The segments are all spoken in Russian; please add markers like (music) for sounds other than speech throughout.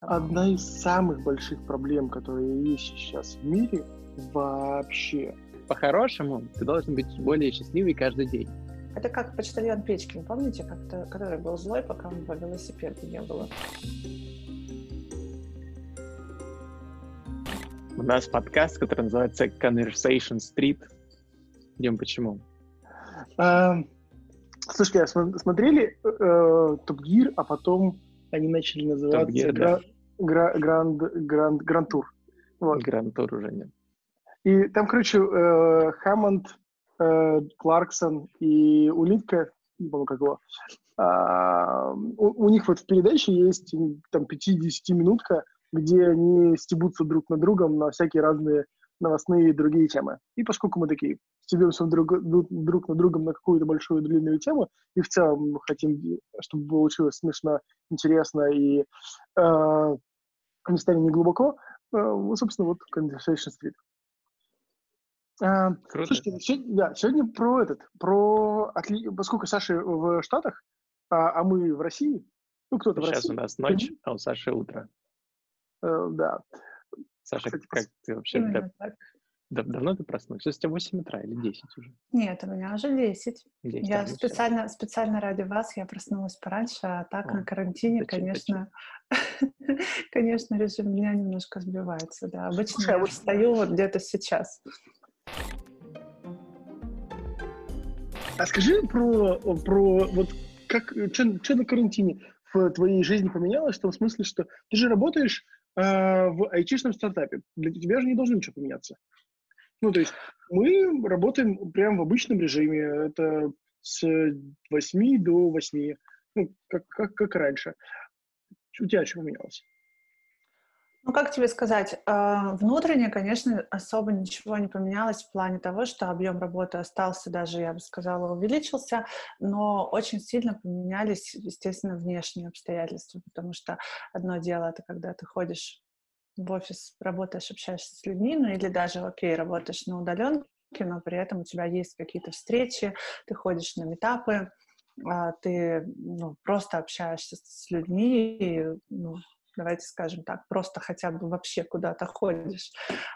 Одна из самых больших проблем, которые есть сейчас в мире, вообще. По-хорошему, ты должен быть более счастливый каждый день. Это как почтальон Печкин, помните, как-то, который был злой, пока у него велосипеда не было? У нас подкаст, который называется Conversation Street. Идем почему? А, слушайте, а смотрели э, Топ Гир, а потом они начали называться Gear, Гра- да. Гра- Гранд, Гранд, Гранд Тур. Вот. Гранд Тур уже нет. И там, короче, э, Хаммонд, э, Кларксон и Улитка, не помню, как его, а, у, у них вот в передаче есть там 5-10 минутка, где они стебутся друг над другом на всякие разные новостные и другие темы. И поскольку мы такие стебемся друг, друг, над другом на какую-то большую длинную тему, и в целом мы хотим, чтобы получилось смешно, интересно и э, местами не глубоко, э, ну, собственно, вот Conversation Street. А, Круто. Слушайте, сегодня, да, сегодня про этот, про отли... поскольку Саша в Штатах, а, а мы в России, ну кто-то в Сейчас России, у нас ночь, а у Саши утро. э, да. Саша, Кстати, как ты вообще... Именно так. Да- давно ты проснулась? Сейчас у тебя 8 утра или 10 уже? Нет, у меня уже 10. 10, Я а, специально, специально ради вас я проснулась пораньше, а так О, на карантине, зачем, конечно, (laughs) конечно, режим дня немножко сбивается, да. Обычно Слушай, а я вот- встаю вот где-то сейчас. А скажи про, про вот как, что на карантине в твоей жизни поменялось, в том смысле, что ты же работаешь э, в айтишном стартапе, для тебя же не должно ничего поменяться. Ну, то есть мы работаем прямо в обычном режиме, это с 8 до 8, ну, как, как, как раньше. У тебя что поменялось? Ну, как тебе сказать, э, внутренне, конечно, особо ничего не поменялось в плане того, что объем работы остался даже, я бы сказала, увеличился, но очень сильно поменялись, естественно, внешние обстоятельства, потому что одно дело это когда ты ходишь в офис, работаешь, общаешься с людьми, ну или даже, окей, работаешь на удаленке, но при этом у тебя есть какие-то встречи, ты ходишь на метапы, а, ты ну, просто общаешься с людьми, и, ну, давайте скажем так, просто хотя бы вообще куда-то ходишь.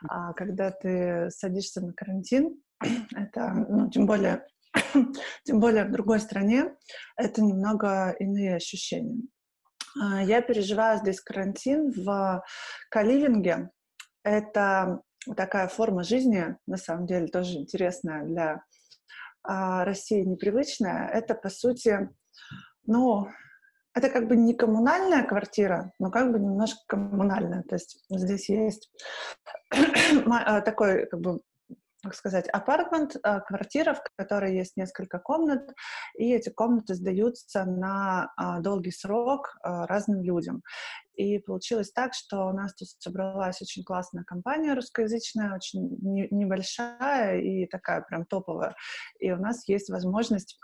А когда ты садишься на карантин, (clears throat) это, ну, тем более, (clears throat) тем более в другой стране, это немного иные ощущения. А, Я переживаю здесь карантин в каливинге. Это такая форма жизни, на самом деле, тоже интересная для а, России, непривычная. Это, по сути, ну, это как бы не коммунальная квартира, но как бы немножко коммунальная. То есть здесь есть (coughs) а, такой, как бы, как сказать, апартмент, а, квартира, в которой есть несколько комнат, и эти комнаты сдаются на а, долгий срок а, разным людям. И получилось так, что у нас тут собралась очень классная компания русскоязычная, очень не- небольшая и такая прям топовая. И у нас есть возможность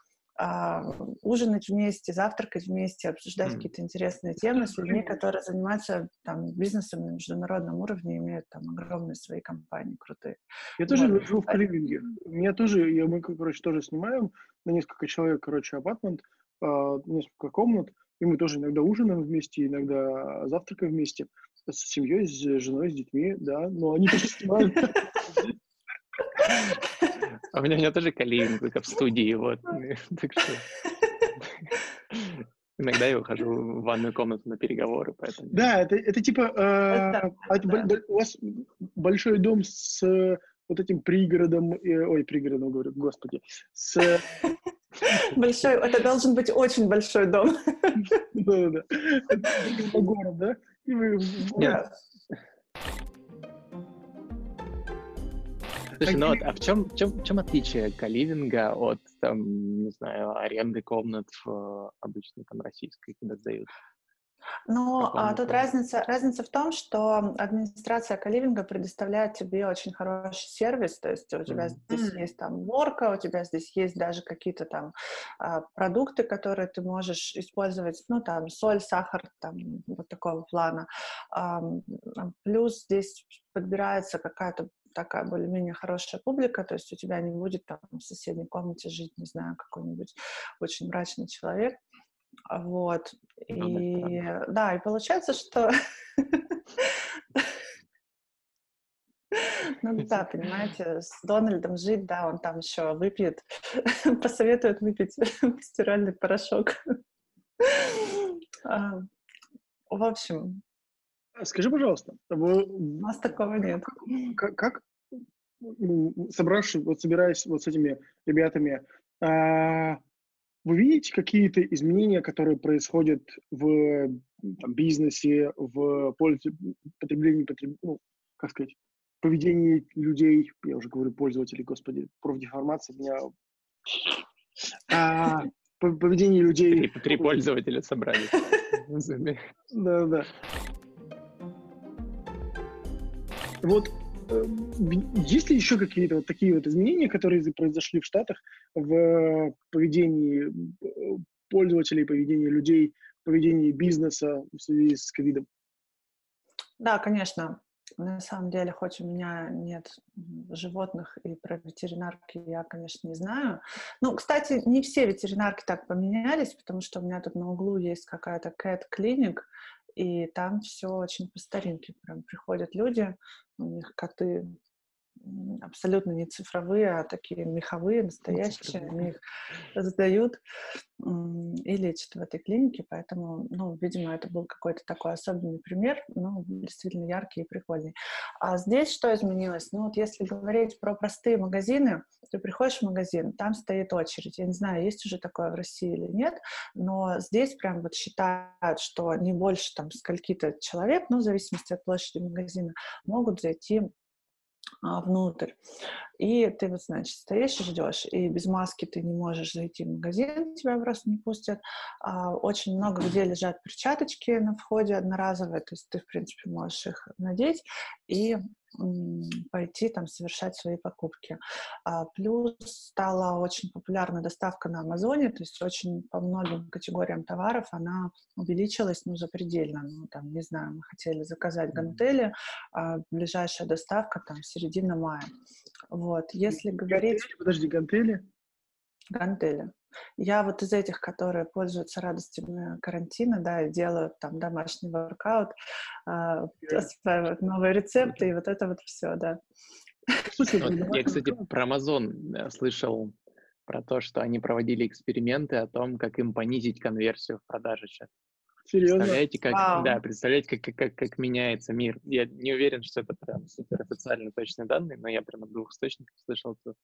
ужинать вместе, завтракать вместе, обсуждать М. какие-то интересные темы с людьми, которые занимаются там, бизнесом на международном уровне, имеют там огромные свои компании крутые. Я тоже Вот. живу в Каливинге. У меня тоже, я, мы, короче, тоже снимаем на несколько человек, короче, апартмент, а, несколько комнат, и мы тоже иногда ужинаем вместе, иногда завтракаем вместе с семьей, с женой, с детьми, да, но они тоже снимают. (laughs) (laughs) А у меня, у меня тоже каливинг, только в студии, вот. (laughs) Так что... (laughs) Иногда я ухожу в ванную комнату на переговоры, поэтому... Да, это, это типа, э, Это- а это да. у вас большой дом с э, вот этим пригородом, э, ой, пригородом, говорю, господи, с, Большой, это должен быть очень большой дом. да-да-да, Это город, да? И вы. Слушай, ну вот, а в чем, в чем, в чем отличие каливинга от, там, не знаю, аренды комнат в э, обычной там российской, куда сдают? Ну, а тут разница, разница в том, что администрация каливинга предоставляет тебе очень хороший сервис, то есть у тебя Мгм. здесь есть там уборка, у тебя здесь есть даже какие-то там а, продукты, которые ты можешь использовать, ну, там, соль, сахар, там, вот такого плана. Плюс здесь подбирается какая-то такая более-менее хорошая публика, то есть у тебя не будет там в соседней комнате жить, не знаю, какой-нибудь очень мрачный человек, Вот. Ну, и да, и получается, что (laughs) Ну да, понимаете, с Дональдом жить, да, он там еще выпьет, (laughs) посоветует выпить (laughs) стиральный порошок. А, в общем. А скажи, пожалуйста, вы... у нас такого нет. Как, как собравшись, вот собираясь вот с этими ребятами, а, вы видите какие-то изменения, которые происходят в там, бизнесе, в пользу, потреблении, потреб... ну, как сказать, поведении людей, я уже говорю пользователей, господи, профдеформация меня... А, поведение людей... Три, три пользователя собрались. (laughs) Да, да. Вот э, есть ли еще какие-то вот такие вот изменения, которые произошли в Штатах в поведении э, пользователей, поведении людей, поведении бизнеса в связи с ковидом? Да, конечно. На самом деле, хоть у меня нет животных и про ветеринарки я, конечно, не знаю. Ну, кстати, не все ветеринарки так поменялись, потому что у меня тут на углу есть какая-то cat клиник, и там все очень по старинке. Прям приходят люди, у них коты абсолютно не цифровые, а такие меховые, настоящие. Они их сдают и лечат в этой клинике, поэтому, ну, видимо, это был какой-то такой особенный пример, ну, действительно яркий и прикольный. А здесь что изменилось? Ну, вот если говорить про простые магазины, ты приходишь в магазин, там стоит очередь. Я не знаю, есть уже такое в России или нет, но здесь прям вот считают, что не больше там скольки-то человек, ну, в зависимости от площади магазина, могут зайти внутрь. И ты вот, значит, стоишь и ждешь, и без маски ты не можешь зайти в магазин, тебя просто не пустят. А, очень много где лежат перчаточки на входе одноразовые, то есть ты, в принципе, можешь их надеть и пойти там совершать свои покупки. А, плюс стала очень популярна доставка на Амазоне, то есть очень по многим категориям товаров она увеличилась, ну, запредельно. Ну, там, не знаю, мы хотели заказать гантели, а ближайшая доставка там середина мая. Вот, если говорить... Подожди, гантели? Гантели. Я вот из этих, которые пользуются радостями карантина, да, и делают там домашний воркаут, э, осваивают новые рецепты, и вот это вот все, да. (laughs) Вот, я, кстати, про Amazon э, слышал про то, что они проводили эксперименты о том, как им понизить конверсию в продаже сейчас. Серьезно? Представляете, как, Вау. да, представляете, как, как, как меняется мир. Я не уверен, что это прям супер официально точные данные, но я прям от двух источников слышал, что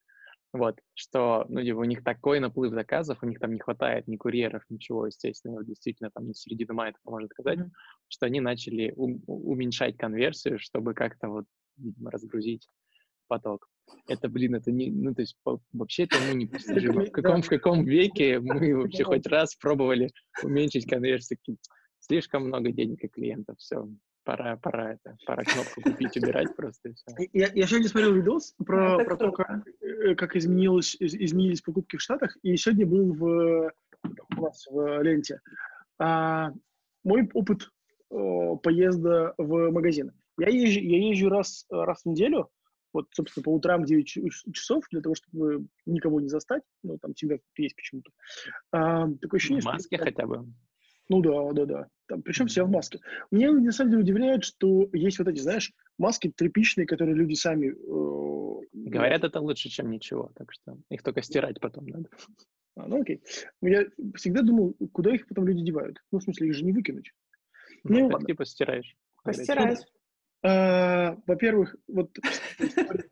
вот, что, ну, у них такой наплыв заказов, у них там не хватает ни курьеров, ничего, естественно, вот действительно там на середину мая это может сказать, mm-hmm. что они начали у- уменьшать конверсию, чтобы как-то вот, видимо, разгрузить поток. Это, блин, это не, ну, то есть по, вообще это ну, (laughs) непостижимо. В каком, в каком веке мы (laughs) вообще хоть раз пробовали уменьшить конверсию? Слишком много денег и клиентов, все, пора, пора это, пора кнопку купить, убирать просто. Я, я сегодня смотрел видос про, про то, как, э, как изменилось, изменились покупки в Штатах, и сегодня был в, у нас в ленте. А, мой опыт о, поезда в магазин. Я езжу, я езжу раз, раз в неделю, вот, собственно, по утрам 9 часов, для того, чтобы никого не застать, ну, там всегда есть почему-то. А, такое ощущение, в маске что... хотя бы? Ну да, да, да. Там, причем все в маске. Меня на самом деле удивляет, что есть вот эти, знаешь, маски тряпичные, которые люди сами... Э, Говорят, это лучше, чем ничего, так что их только стирать потом надо. А, ну окей. Я всегда думал, куда их потом люди девают. Ну, в смысле, их же не выкинуть. Ну, ну ладно. типа стираешь. Постираешь. А, во-первых, вот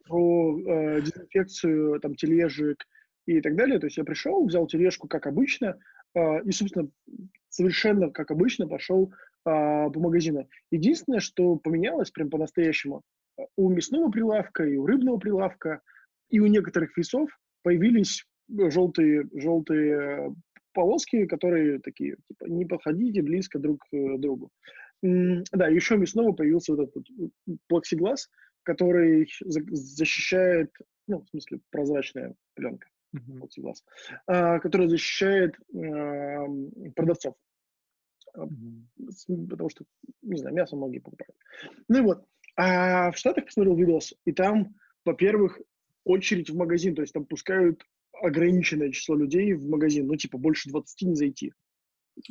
про э, дезинфекцию там тележек и так далее. То есть я пришел, взял тележку, как обычно, э, и, собственно, совершенно как обычно пошел а, по магазину. Единственное, что поменялось прям по-настоящему, у мясного прилавка и у рыбного прилавка и у некоторых весов появились желтые, желтые полоски, которые такие, типа, не подходите близко друг к другу. Да, еще мясного появился вот этот плексиглаз, который защищает, ну, в смысле, прозрачная пленка plexiglass, а, который защищает а, продавцов. Mm-hmm. Потому что, не знаю, мясо многие покупают. Ну и вот. А в Штатах посмотрел видос, и там, во-первых, очередь в магазин, то есть там пускают ограниченное число людей в магазин, ну, типа, больше 20 не зайти.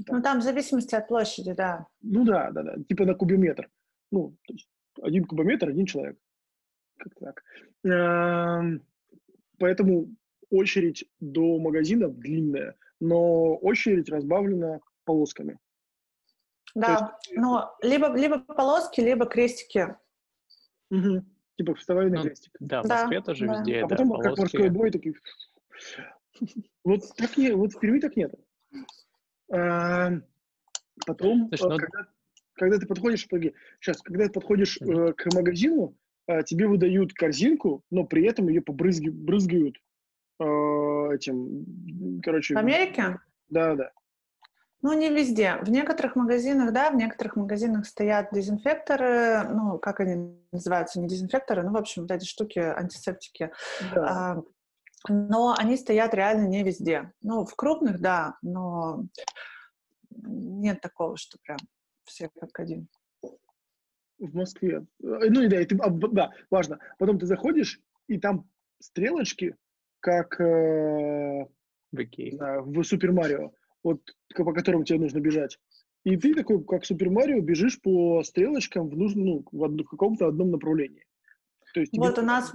ну, там в зависимости от площади, да. Ну да, да, да, типа на кубометр. Ну, то есть один кубометр, один человек. Как так. Эм, поэтому очередь до магазина длинная, но очередь разбавлена полосками. Да, есть... но либо, либо полоски, либо крестики. Угу. Типа вставай на ну, крестик. Да, в Москве да, тоже да. везде. А потом, полоски. как морской бой, такие... Вот так не, вот в Перми так нет. А, потом, Слушай, ну... когда, когда ты подходишь, сейчас, когда ты подходишь э, к магазину, э, тебе выдают корзинку, но при этом ее побрызги, брызгают э, этим, короче... В Америке? Да, да. Ну, не везде. В некоторых магазинах, да, в некоторых магазинах стоят дезинфекторы, ну, как они называются, не дезинфекторы, ну, в общем, вот эти штуки, антисептики. Да. А, но они стоят реально не везде. Ну, в крупных, да, но нет такого, что прям все как один. В Москве. Э, ну, и да, и ты, да, важно. Потом ты заходишь, и там стрелочки, как э, в, да, в Супер Марио, вот по которым тебе нужно бежать. И ты такой, как Супер Марио, бежишь по стрелочкам в, нужном, ну, в, одну, в каком-то одном направлении. То есть вот у нас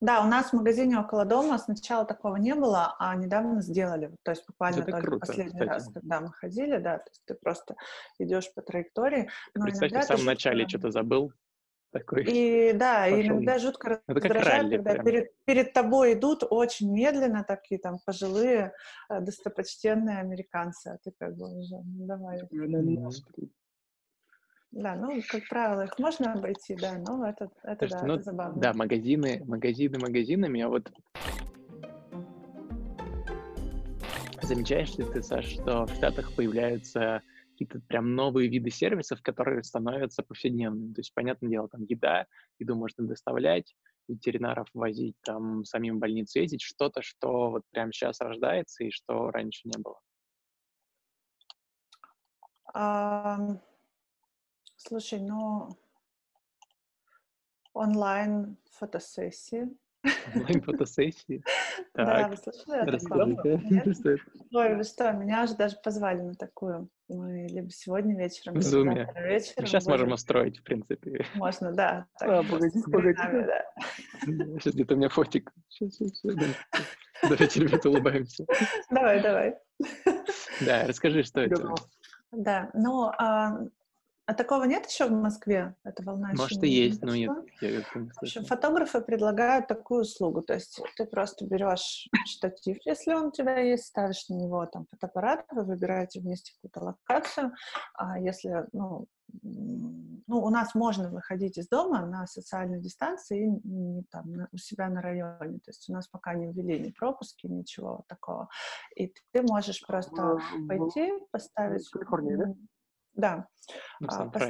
да, у нас в магазине около дома сначала такого не было, а недавно сделали. То есть буквально Это только круто, последний кстати. раз, когда мы ходили, да, то есть ты просто идешь по траектории. Но Представь, в самом начале что-то забыл. Такой и да, и иногда жутко раздражает, когда перед, перед тобой идут очень медленно такие там пожилые, э, достопочтенные американцы, а ты как бы уже, ну давай. Да, ну, как правило, их можно обойти, да, но это, это, Слушайте, да, ну, это забавно. Да, магазины, магазины магазинами, а вот замечаешь ли ты, Саш, что в Штатах появляются какие-то прям новые виды сервисов, которые становятся повседневными. То есть, понятное дело, там еда, еду можно доставлять, ветеринаров возить, там самим в больницу ездить, что-то, что вот прямо сейчас рождается и что раньше не было. Um, Слушай, ну онлайн фотосессии. Онлайн фотосессии? Да, вы слышали такое? (laughs) Ой, вы что, меня же даже позвали на такую. Мы либо сегодня вечером, зуме. вечером. Сейчас можем устроить, в принципе. Можно, да. (laughs) А, погоди, погоди. Сейчас где-то у меня фотик. Давайте, ребята, улыбаемся. Давай, давай. Да, расскажи, что это. Да, ну, а такого нет еще в Москве? Эта волна Может, и есть, но нет. Я в общем, фотографы предлагают такую услугу. То есть ты просто берешь штатив, если он у тебя есть, ставишь на него там фотоаппарат, вы выбираете вместе какую-то локацию. А если, ну, ну, у нас можно выходить из дома на социальной дистанции и не там на, у себя на районе. То есть у нас пока не ввели ни пропуски, ничего такого. И ты можешь просто пойти, поставить... В Калифорнии, да? Да. Ну, а, пос...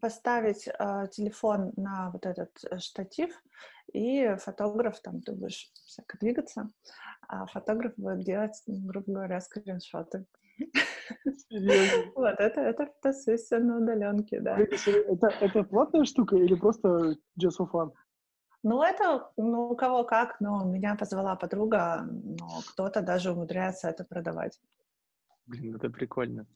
Поставить э, телефон на вот этот э, штатив, и фотограф, там ты будешь всяко двигаться, а фотограф будет делать, грубо говоря, скриншоты. (laughs) Вот, это, это фотосессия на удаленке, да. Это, это платная штука или просто just for fun? Ну, это, ну, у кого как, но меня позвала подруга, но кто-то даже умудряется это продавать. Блин, это прикольно.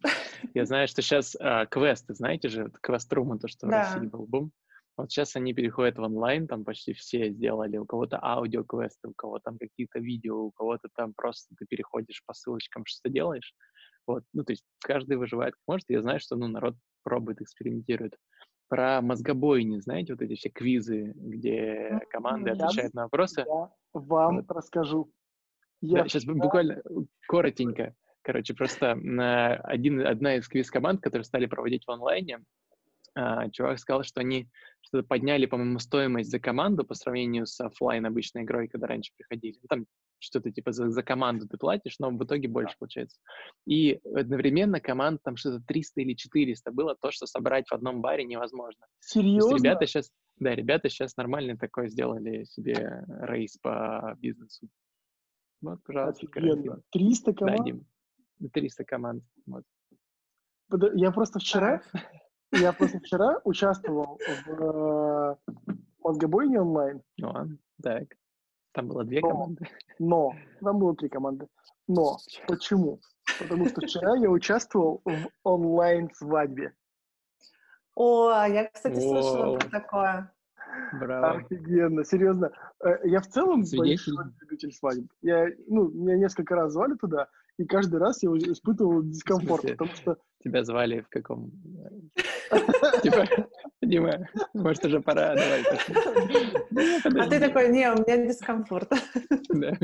Я знаю, что сейчас а, квесты, знаете же, квест-румы, то, что да. в России был бум. Вот сейчас они переходят в онлайн, там почти все сделали. У кого-то аудиоквесты, у кого там какие-то видео, у кого-то там просто ты переходишь по ссылочкам, что ты делаешь. Вот, ну, то есть каждый выживает как может. Я знаю, что, ну, народ пробует, экспериментирует. Про мозгобойни, знаете, вот эти все квизы, где команды я, отвечают на вопросы. Я вам вот. расскажу. Я да, сейчас буквально коротенько. Короче, просто один, одна из квиз-команд, которые стали проводить в онлайне, а, чувак сказал, что они что-то подняли, по-моему, стоимость за команду по сравнению с офлайн обычной игрой, когда раньше приходили. Ну, там что-то типа за, за команду ты платишь, но в итоге больше получается. И одновременно команд там что-то 300 или 400 было, то, что собрать в одном баре невозможно. Серьезно? ребята сейчас, да, ребята сейчас нормально такое сделали себе рейс по бизнесу. Вот, пожалуйста. 300 команд? Да, Дим. 300 команд. Вот. Я просто вчера, (laughs) я просто вчера участвовал в э, мозгобойне онлайн. О, так. Там было две но, команды. Но, там было три команды. Но, почему? Потому что вчера я участвовал в онлайн-свадьбе. О, я, кстати, слышала про такое. Браво. Офигенно, серьезно. Э, я в целом большой любитель свадеб. Я, ну, меня несколько раз звали туда, и каждый раз я испытывал дискомфорт, потому что... Тебя звали в каком... (laughs) Типа, Дима, может, уже пора, давай. (laughs) А ты такой, не, у меня дискомфорт. (laughs) Да,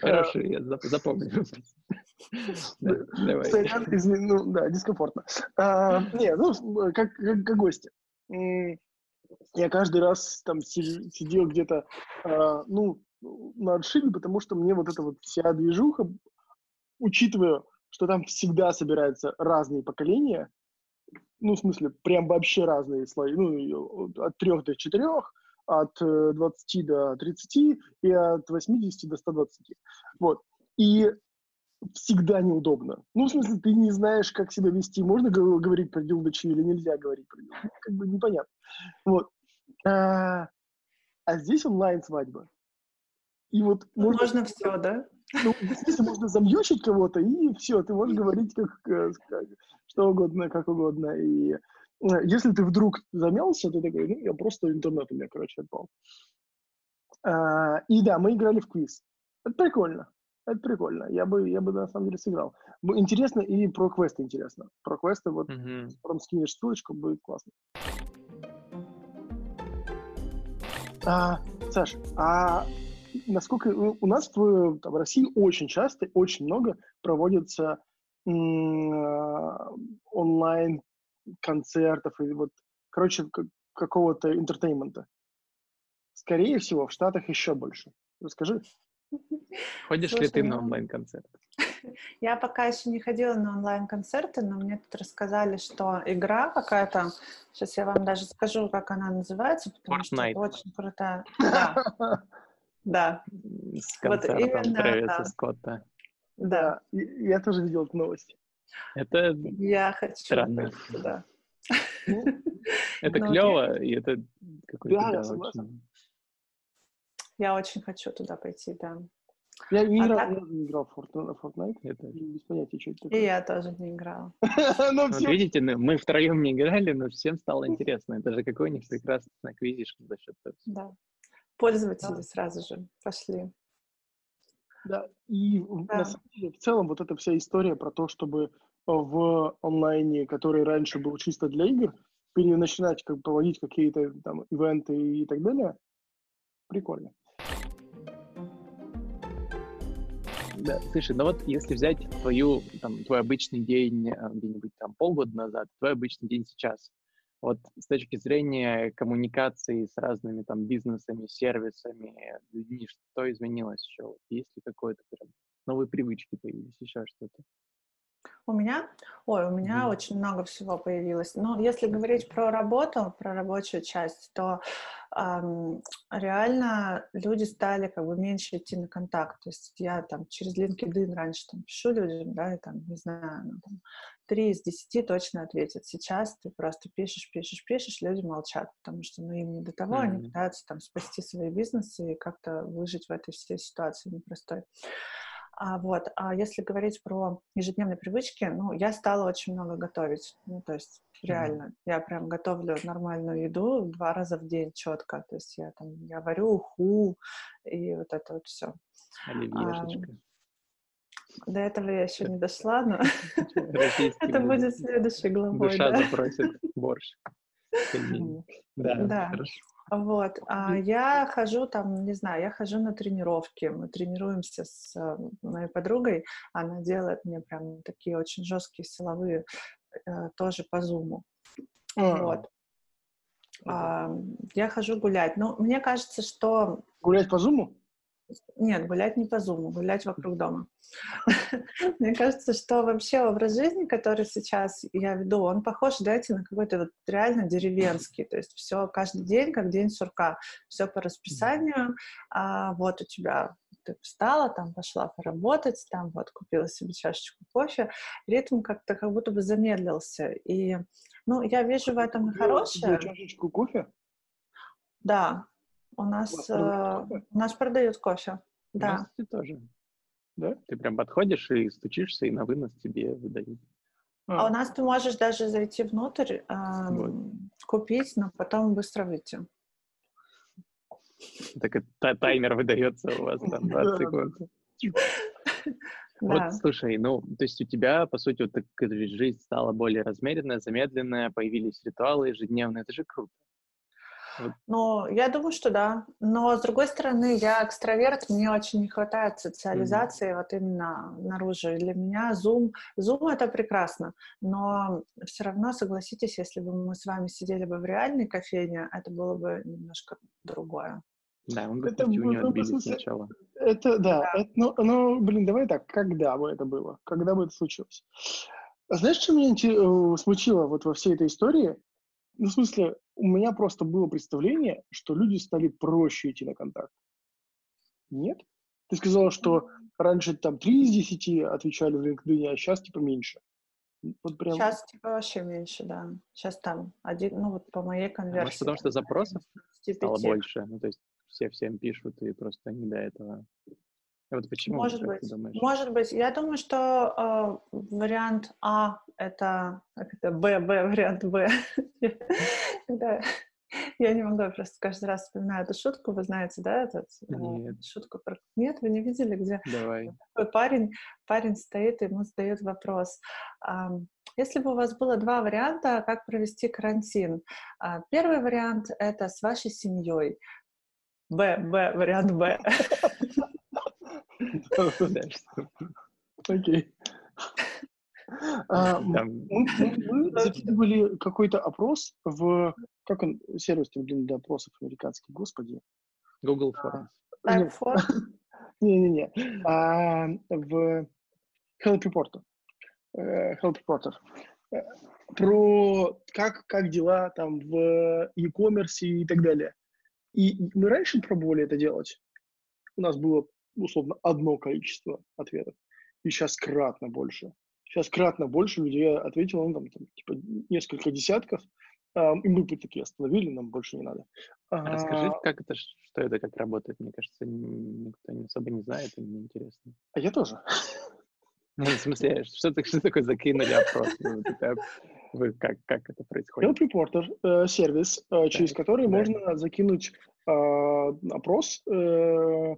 Хороший, я запомню. Давай. Ну, да, дискомфортно. А, не, ну, как гости. Я каждый раз там сидел где-то, а, ну, на отшибе, потому что мне вот эта вот вся движуха, учитывая, что там всегда собираются разные поколения, ну, в смысле, прям вообще разные слои, ну, от трех до четырех, от 20 э, до 30 и от 80 до 120. Вот. И всегда неудобно. Ну, в смысле, ты не знаешь, как себя вести. Можно говорить про дилдочи или нельзя говорить про дилдочи. Как бы непонятно. Вот. А, а здесь онлайн-свадьба. И вот можно, можно все, да? Ну, в можно замьючить кого-то, и все, ты можешь говорить как, э, как, что угодно, как угодно. И э, если ты вдруг замялся, ты такой, ну, я просто интернет у меня, короче, отпал. А, и да, мы играли в квиз. Это прикольно. Это прикольно. Я бы, я бы на самом деле сыграл. Интересно и про квесты интересно. Про квесты вот mm-hmm. потом скинешь ссылочку, будет классно. А, Саш, а насколько у нас в, там, в России очень часто, очень много проводится онлайн концертов и вот, короче, какого-то entertainment а. Скорее всего, в Штатах еще больше. Расскажи. Ходишь Слушай, ли ты на ну, онлайн-концерт? (laughs) Я пока еще не ходила на онлайн-концерты, но мне тут рассказали, что игра какая-то, сейчас я вам даже скажу, как она называется, потому Fortnite. что это очень крутая. Да. (laughs) Да. С концертом вот именно, Трэвиса да. Скотта. Да. Я тоже видел эту новость. Это я хочу странно. Да. Ну, (laughs) это ну, клево, и это какой-то... Да, очень... Я очень хочу туда пойти, да. Я не, а играл, так... не играл в Fortnite, это без понятия, что это такое. И я тоже не играл. (laughs) ну, вот видите, мы втроем не играли, но всем стало (laughs) интересно. Это же какой-нибудь прекрасный квизиш за счет того. Да. Пользователи да. сразу же пошли. Да, и да. на самом деле в целом вот эта вся история про то, чтобы в онлайне, который раньше был чисто для игр, начинать как проводить какие-то там ивенты и так далее, прикольно. Да, слушай, ну вот если взять твою, там, твой обычный день э, где-нибудь там полгода назад, твой обычный день сейчас, вот с точки зрения коммуникации с разными там бизнесами, сервисами, людьми, что изменилось еще? Есть ли какое-то прям новые привычки появились, еще что-то? У меня? Ой, у меня mm. очень много всего появилось. Но если говорить про работу, про рабочую часть, то эм, реально люди стали как бы меньше идти на контакт. То есть я там через LinkedIn раньше там пишу людям, да, и там, не знаю, ну, там, 3 из 10 точно ответят. Сейчас ты просто пишешь, пишешь, пишешь, люди молчат, потому что ну, им не до того, mm-hmm. они пытаются там спасти свои бизнесы и как-то выжить в этой всей ситуации непростой. А, вот. А если говорить про ежедневные привычки, ну, я стала очень много готовить. Ну, то есть реально, mm-hmm. я прям готовлю нормальную еду два раза в день четко. То есть я там, я варю уху и вот это вот все. Оливьешечка. А, до этого я еще не дошла, но (laughs) (laughs) это будет следующей главой. Душа запросит борщ. Да, да. Вот. А я хожу там, не знаю, я хожу на тренировки. Мы тренируемся с э, моей подругой. Она делает мне прям такие очень жесткие силовые э, тоже по зуму. Mm. Вот. А, я хожу гулять. Ну, мне кажется, что... Гулять по зуму? Нет, гулять не по зуму, гулять вокруг дома. (laughs) Мне кажется, что вообще образ жизни, который сейчас я веду, он похож, знаете, на какой-то вот реально деревенский. То есть все каждый день, как день сурка. Все по расписанию. А вот у тебя ты встала, там пошла поработать, там вот купила себе чашечку кофе. Ритм как-то как будто бы замедлился. И, ну, я вижу в этом хорошее. Чашечку кофе? Да, У нас, у, э, у нас продают кофе. У да. нас тоже. Да? Ты прям подходишь и стучишься, и на вынос тебе выдают. А, а у нас ты можешь даже зайти внутрь, э, вот. купить, но потом быстро выйти. Так это таймер выдается у вас там 20 секунд. Вот, слушай, ну, то есть у тебя, по сути, вот так, жизнь стала более размеренная, замедленная, появились ритуалы ежедневные, это же круто. Ну, я думаю, что да. Но, с другой стороны, я экстраверт, мне очень не хватает социализации mm-hmm. вот именно наружу. И для меня Zoom, Zoom — это прекрасно, но все равно, согласитесь, если бы мы с вами сидели бы в реальной кофейне, это было бы немножко другое. Да, он бы это, у него отбили сначала. Это, да, да. Это, ну, ну, блин, давай так, когда бы это было? Когда бы это случилось? Знаешь, что меня э, смутило вот во всей этой истории? Ну, в смысле, у меня просто было представление, что люди стали проще идти на контакт. Нет? Ты сказала, что раньше там 3 из 10 отвечали в LinkedIn, а сейчас типа меньше. Вот прям... Сейчас типа вообще меньше, да. Сейчас там один, ну вот по моей конверсии. Может, потому что запросов стало больше. Ну, то есть все всем пишут, и просто не до этого. А вот почему? Может быть. Может быть. Я думаю, что э, вариант А это, это Б, Б, вариант Б. (laughs) Я не могу, просто каждый раз вспоминаю эту шутку, вы знаете, да, эту э, Нет. шутку про... Нет, вы не видели, где Давай. такой парень, парень стоит, и ему задают вопрос. Если бы у вас было два варианта, как провести карантин. А, первый вариант — это с вашей семьей. Б, Б, вариант Б. (laughs) Окей. (laughs) А, мы закидывали какой-то опрос в... Как он? Сервис для опросов американский, господи. Google Forms. (laughs) Не-не-не. А, в Help Reporter. Э, Help Reporter. Э, про как, как дела там в e-commerce и так далее. И мы раньше пробовали это делать. У нас было, условно, одно количество ответов. И сейчас кратно больше. Сейчас кратно больше людей ответило, ну, там, там типа, несколько десятков. А, и мы бы такие остановили, нам больше не надо. А расскажи, как это, что это, как работает. Мне кажется, никто особо не знает, и мне интересно. А я тоже. (laughs) Ну, в смысле, что, что такое закинули опрос? Ну, вы, как, как это происходит? Help Reporter э, сервис, э, через который да. можно закинуть э, опрос. Э,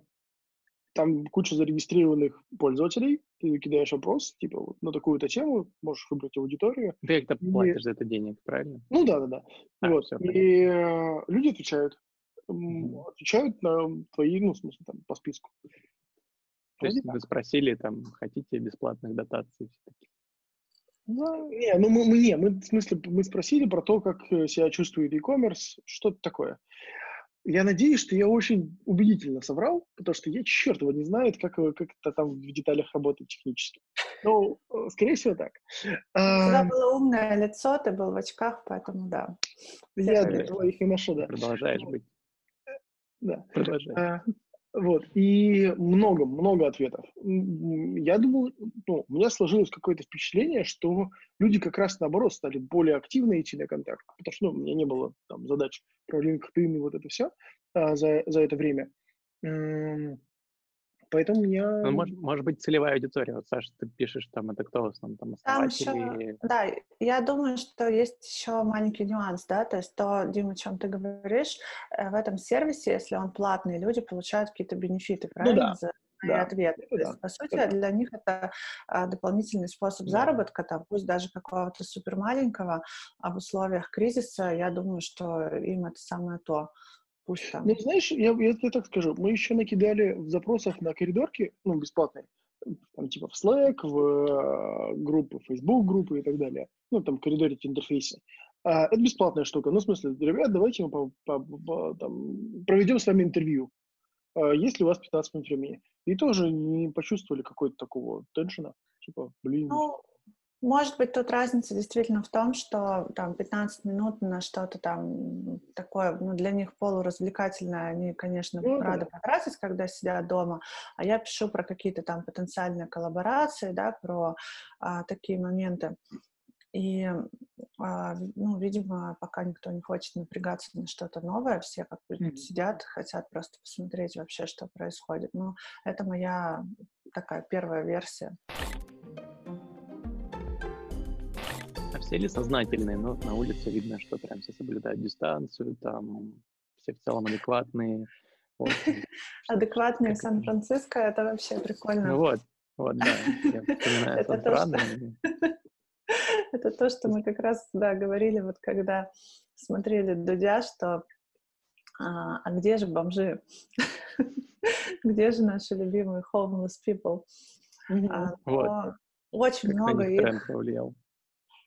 там куча зарегистрированных пользователей. Ты кидаешь опрос, типа, вот на такую-то тему, можешь выбрать аудиторию. Ты как-то и... платишь за это денег, правильно? Ну да, да, да. А, вот. Все, и э, люди отвечают. Mm-hmm. Отвечают на твои, ну, в смысле, там, по списку. То есть вы спросили, там, хотите бесплатных дотаций? Ну, не, ну мы, мы не, мы, в смысле, мы спросили про то, как э, себя чувствует e-commerce, что-то такое. Я надеюсь, что я очень убедительно соврал, потому что я черт его не знаю, как, как это там в деталях работает технически. Ну, э, скорее всего, так. У тебя было умное лицо, ты был в очках, поэтому да. Я для твоих и ношу, да. Продолжаешь быть. Да. Продолжай. А, вот, и много-много ответов. Я думал, ну, у меня сложилось какое-то впечатление, что люди как раз наоборот стали более активно идти на контакт, потому что ну, у меня не было там задач про LinkedIn и вот это все а, за, за это время. Поэтому меня... Ну, может, может быть, целевая аудитория. Вот, Саша, ты пишешь, там, это кто в основном, там, основатели? Там еще, да, я думаю, что есть еще маленький нюанс, да, то есть то, Дима, о чем ты говоришь, э, в этом сервисе, если он платный, люди получают какие-то бенефиты, правильно, ну, да. за да. ответ. Да. То есть, по сути, да. для них это а, дополнительный способ да. заработка, там, пусть даже какого-то супер маленького, а в условиях кризиса, я думаю, что им это самое то. Пусть там. Ну, знаешь, я, я тебе так скажу, мы еще накидали в запросах на коридорки, ну, бесплатные, там, типа в Slack, в э, группы, Facebook группы и так далее. Ну, там, коридорить интерфейсы. А, это бесплатная штука. Ну, в смысле, ребят, давайте мы по, по, по, там, проведем с вами интервью. А, есть ли у вас 15 минут времени? И тоже не почувствовали какой-то такого теншена. Типа, блин. Ну, может быть, тут разница действительно в том, что там 15 минут на что-то там такое, ну, для них полуразвлекательное, они, конечно, ну, рады потратить, когда сидят дома, а я пишу про какие-то там потенциальные коллаборации, да, про а, такие моменты. И, а, ну, видимо, пока никто не хочет напрягаться на что-то новое, все как бы mm-hmm. сидят, хотят просто посмотреть вообще, что происходит. Но это моя такая первая версия. Все ли сознательные? Ну, на улице видно, что прям все соблюдают дистанцию, там все в целом адекватные. Вот. Адекватные Сан-Франциско, это вообще прикольно. Ну вот, вот, да. Я вспоминаю это то, что... (laughs) это то, что мы как раз, да, говорили, вот когда смотрели Дудя, что а, а где же бомжи? (laughs) где же наши любимые homeless people? А, вот. Очень как много их. Повлиял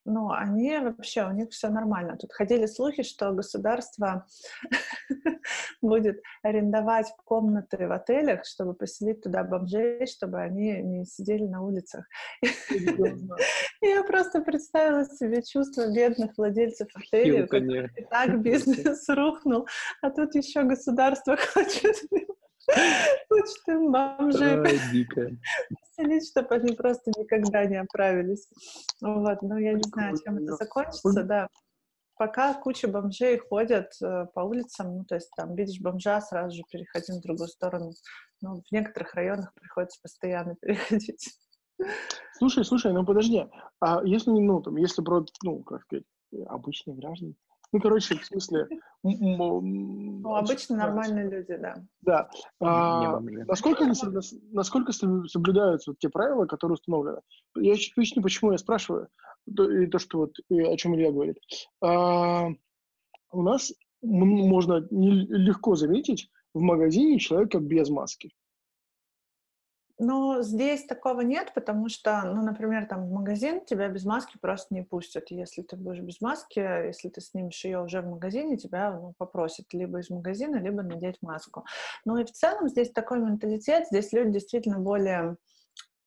ну, они вообще, у них все нормально. Тут ходили слухи, что государство (laughs) будет арендовать комнаты в отелях, чтобы поселить туда бомжей, чтобы они не сидели на улицах. (laughs) Я просто представила себе чувство бедных владельцев отелей, и так (laughs) бизнес рухнул, а тут еще государство хочет Бомжей поселить, чтобы они просто никогда не оправились. Вот, но я не знаю, чем это закончится, да. Пока куча бомжей ходят э, по улицам, ну, то есть там видишь бомжа, сразу же переходи на другую сторону. Ну, в некоторых районах приходится постоянно (laughs) переходить. Слушай, слушай, ну подожди, а если, ну, там, если про, ну, как сказать, обычные граждане, ну, короче, в смысле... Ну, обычно нормальные люди, да. Да. А, насколько, насколько соблюдаются вот те правила, которые установлены? Я чуть поясню, почему я спрашиваю, и то, что вот, о чем Илья говорит. А, у нас можно легко заметить в магазине человека без маски. Ну, здесь такого нет, потому что, ну, например, там в магазин тебя без маски просто не пустят. Если ты будешь без маски, если ты снимешь ее уже в магазине, тебя ну, попросят либо из магазина, либо надеть маску. Ну и в целом здесь такой менталитет, здесь люди действительно более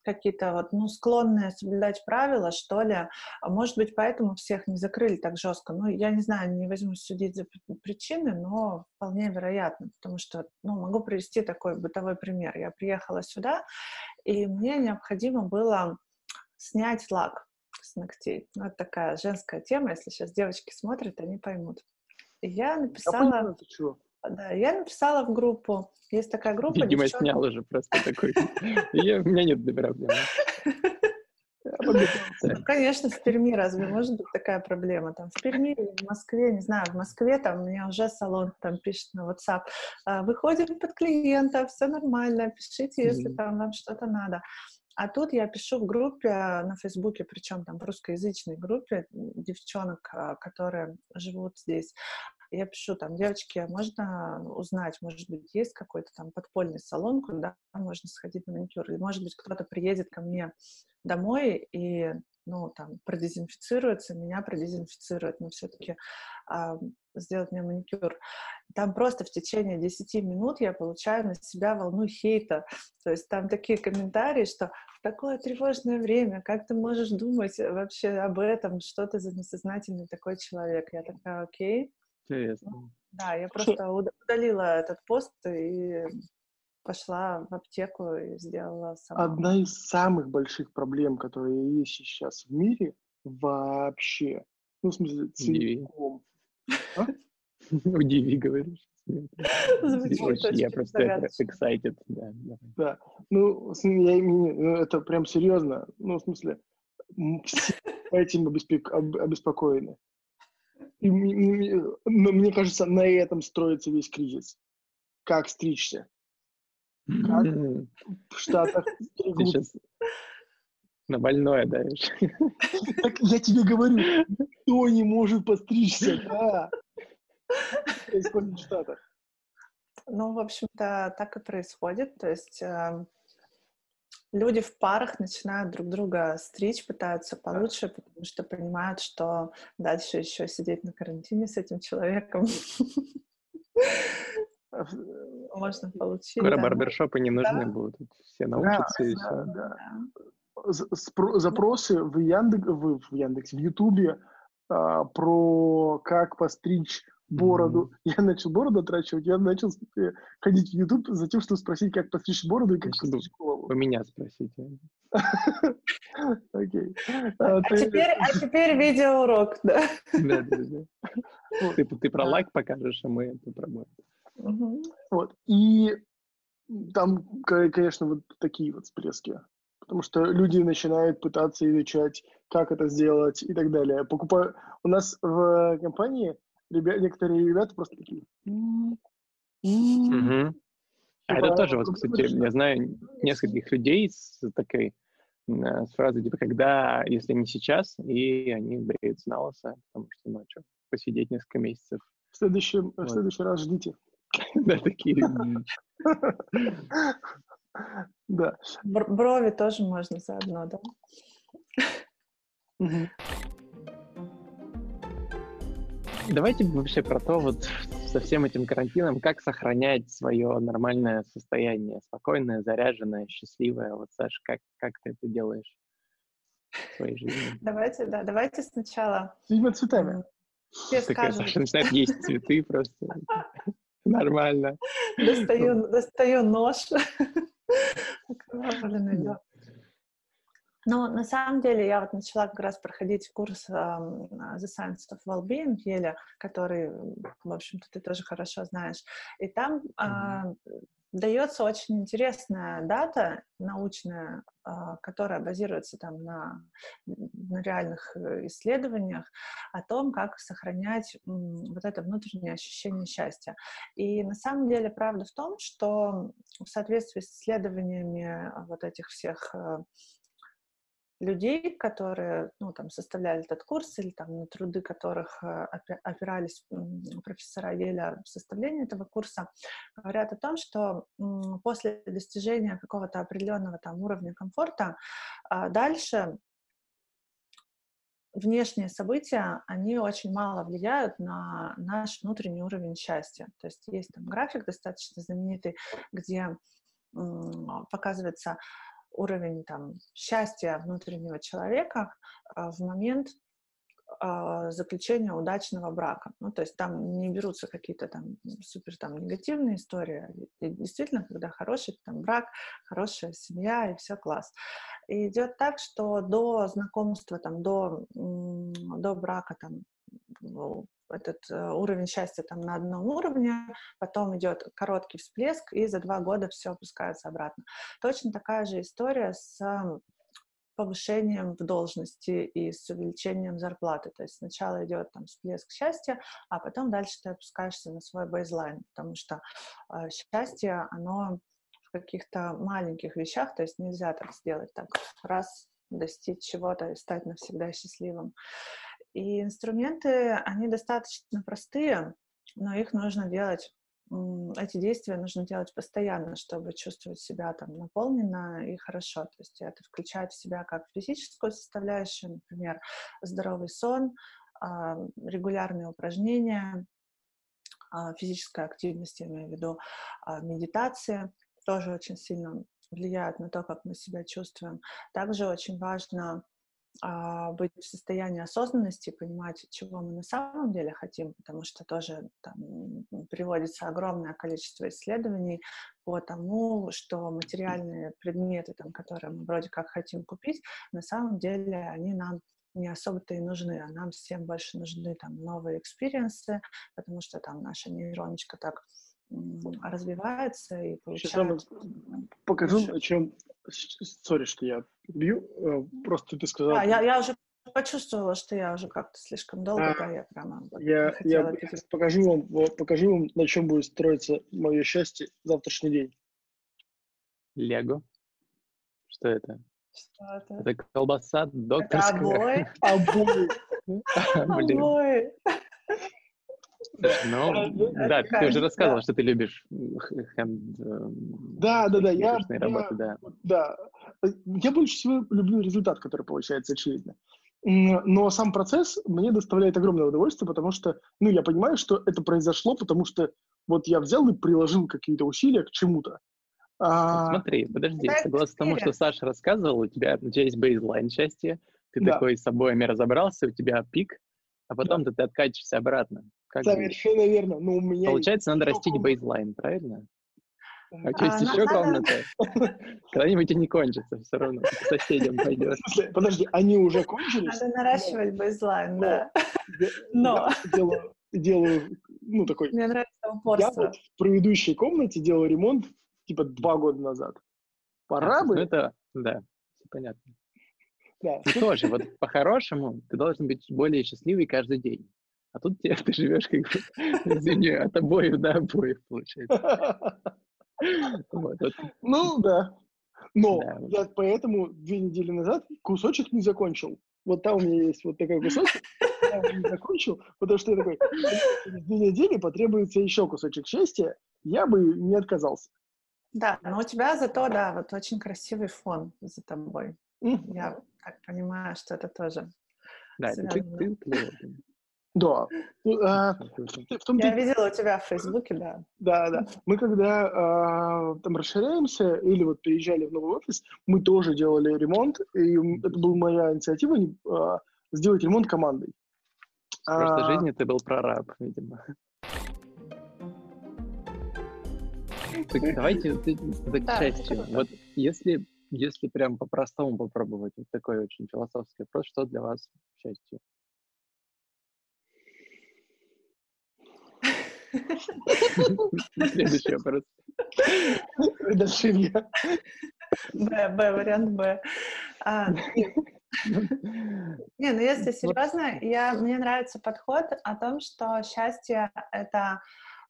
какие-то вот, ну, склонные соблюдать правила, что ли. А может быть, поэтому всех не закрыли так жестко. Ну, я не знаю, не возьму судить за причины, но вполне вероятно, потому что, ну, могу привести такой бытовой пример. Я приехала сюда, и мне необходимо было снять лак с ногтей. Ну, это такая женская тема, если сейчас девочки смотрят, они поймут. И я написала... Я понимаю? Да, я написала в группу. Есть такая группа. Видимо, девчонок... снял уже просто такой. У меня нет проблемы. Ну, конечно, в Перми разве может быть такая проблема? Там в Перми или в Москве, не знаю, в Москве там мне уже салон там пишет на WhatsApp, «А, выходим под клиента, все нормально, пишите, если там вам что-то надо. А тут я пишу в группе на Фейсбуке, причем там в русскоязычной группе девчонок, а, которые живут здесь я пишу там, девочки, а можно узнать, может быть, есть какой-то там подпольный салон, куда можно сходить на маникюр, или, может быть, кто-то приедет ко мне домой и, ну, там, продезинфицируется, меня продезинфицирует, но все-таки а, сделать мне маникюр. Там просто в течение 10 минут я получаю на себя волну хейта. То есть там такие комментарии, что такое тревожное время, как ты можешь думать вообще об этом, что ты за несознательный такой человек? Я такая, окей, Интересно. Да, я просто удалила этот пост и пошла в аптеку и сделала сама. Одна из самых больших проблем, которые есть сейчас в мире, вообще, ну, в смысле, целиком. (laughs) А? Удиви, говоришь. Я просто excited. Да, да. Ну, я, ну, это прям серьезно. Ну, в смысле, все (laughs) этим обеспокоены. И, но мне кажется, на этом строится весь кризис. Как стричься? Как в Штатах (laughs) сейчас на больное даешь. (laughs) Так я тебе говорю, кто не может постричься, да? Происходит в Штатах. Ну, в общем-то, так и происходит. То есть э, люди в парах начинают друг друга стричь, пытаются получше, потому что понимают, что дальше еще сидеть на карантине с этим человеком можно получить. Скоро да. барбершопы не нужны да. будут. Все научатся да, и все. Да. Запросы в Яндекс, в, в Яндексе, в Ютубе а, про как постричь бороду. Mm-hmm. Я начал бороду отращивать, я начал э, ходить в YouTube за тем, чтобы спросить, как постричь бороду и как постричь голову. У меня спросите. (laughs) Окей. А, а теперь видеоурок, да? Да, да, да. Ты про лайк покажешь, а мы это про бороду. Вот. И там, конечно, вот такие вот всплески. Потому что люди начинают пытаться изучать, как это сделать и так далее. Покупаю... У нас в компании ребя... некоторые ребята просто такие... Угу. А это тоже, вот, кстати, я знаю нескольких людей с такой с фразой, типа, когда, если не сейчас, и они бреются на лысо, потому что, ну, что, посидеть несколько месяцев. В следующем, вот. в следующий раз ждите. (laughs) Да, такие. (laughs) Да. Брови тоже можно заодно, да? Давайте вообще про то, вот со всем этим карантином, как сохранять свое нормальное состояние, спокойное, заряженное, счастливое. Вот, Саша, как, как ты это делаешь в своей жизни? Давайте, да, давайте сначала... Видимо, цветами. Все Такая, Саша начинает есть цветы просто. (laughs) Нормально. Достаю, достаю нож. (laughs) Но на самом деле я вот начала как раз проходить курс uh, The Science of Wellbeing в Еле, который, в общем-то, ты тоже хорошо знаешь. И там uh, дается очень интересная дата научная, uh, которая базируется там на, на реальных э, исследованиях о том, как сохранять um, вот это внутреннее ощущение счастья. И на самом деле правда в том, что в соответствии с исследованиями вот этих всех uh, людей, которые ну, там, составляли этот курс или там, на труды которых э, опирались профессора Еля в составлении этого курса, говорят о том, что после достижения какого-то определенного там, уровня комфорта а дальше внешние события, они очень мало влияют на наш внутренний уровень счастья. То есть есть там график достаточно знаменитый, где показывается уровень там, счастья внутреннего человека а, в момент а, заключения удачного брака. Ну, то есть там не берутся какие-то там супер там негативные истории. И действительно, когда хороший там брак, хорошая семья и все класс. И идет так, что до знакомства, там, до, до брака там, этот э, уровень счастья там на одном уровне, потом идет короткий всплеск, и за два года все опускается обратно. Точно такая же история с повышением в должности и с увеличением зарплаты. То есть сначала идет там всплеск счастья, а потом дальше ты опускаешься на свой бейзлайн, потому что э, счастье, оно в каких-то маленьких вещах, то есть нельзя так сделать, так раз достичь чего-то и стать навсегда счастливым. И инструменты, они достаточно простые, но их нужно делать, эти действия нужно делать постоянно, чтобы чувствовать себя там наполненно и хорошо. То есть это включает в себя как физическую составляющую, например, здоровый сон, а, регулярные упражнения, а, физическая активность, я имею в виду а, медитация, тоже очень сильно влияет на то, как мы себя чувствуем. Также очень важно быть в состоянии осознанности, понимать, чего мы на самом деле хотим, потому что тоже там, приводится огромное количество исследований по тому, что материальные предметы, там, которые мы вроде как хотим купить, на самом деле они нам не особо-то и нужны, а нам всем больше нужны там новые experience ы, потому что там наша нейроночка так развивается и получает... Сейчас покажу, о чем... Sorry, что я бью. Э, просто ты сказал... Да, я, я уже почувствовала, что я уже как-то слишком долго, а, да, я прямо... Я, я покажу, вам, покажу вам, на чем будет строиться мое счастье завтрашний день. Лего? Что это? Что это? Это колбаса докторская. Это обои. Обои. (laughs) Обои. Ну, да, ты уже рассказывал, что ты любишь хенд... Да, да, да, я, работы, да. да. Я больше всего люблю результат, который получается очевидно. Но сам процесс мне доставляет огромное удовольствие, потому что, ну, я понимаю, что это произошло, потому что вот я взял и приложил какие-то усилия к чему-то. А... смотри, подожди, согласно тому, что Саша рассказывал, у тебя, у тебя есть бейзлайн счастья, ты да. такой с обоями разобрался, у тебя пик, а потом да. ты откатишься обратно. Как Совершенно верно. Но у меня Получается, надо растить бейзлайн, правильно? А у тебя есть а, еще комната? (laughs) Когда-нибудь и не кончится все равно. К соседям пойдешь. Подожди, они уже кончились? Надо наращивать бейзлайн, да. Но. (laughs) Делаю, делаю, ну, такой... Мне нравится упорство. Я вот в предыдущей комнате делал ремонт, типа, два года назад. Пора а, бы... Ну, это, да, все понятно. Да. Ты тоже, вот по-хорошему, ты должен быть более счастливый каждый день. А тут (laughs) ты, ты живешь как бы, извини, от обоих до обоих, получается. Вот, вот. Ну, да. Но да. я поэтому две недели назад кусочек не закончил. Вот там у меня есть вот такой кусочек, я не закончил, потому что я такой, две недели потребуется еще кусочек счастья, я бы не отказался. Да, но у тебя зато, да, вот очень красивый фон за тобой. Mm. Я так понимаю, что это тоже. Да, это ты, ты, ты, да. Ну, а, в том Я видела у тебя в Фейсбуке, да. Да, да. Мы когда а, там расширяемся или вот переезжали в новый офис, мы тоже делали ремонт, и это была моя инициатива а, сделать ремонт командой. В прошлой а, жизни ты был прораб, видимо. Так, давайте к части. Вот если, если прям по-простому попробовать, вот такой очень философский вопрос, что для вас счастье? Следующий вопрос. Предошибья. Б, Б, вариант Б. А, не, ну если серьезно, я, мне нравится подход о том, что счастье — это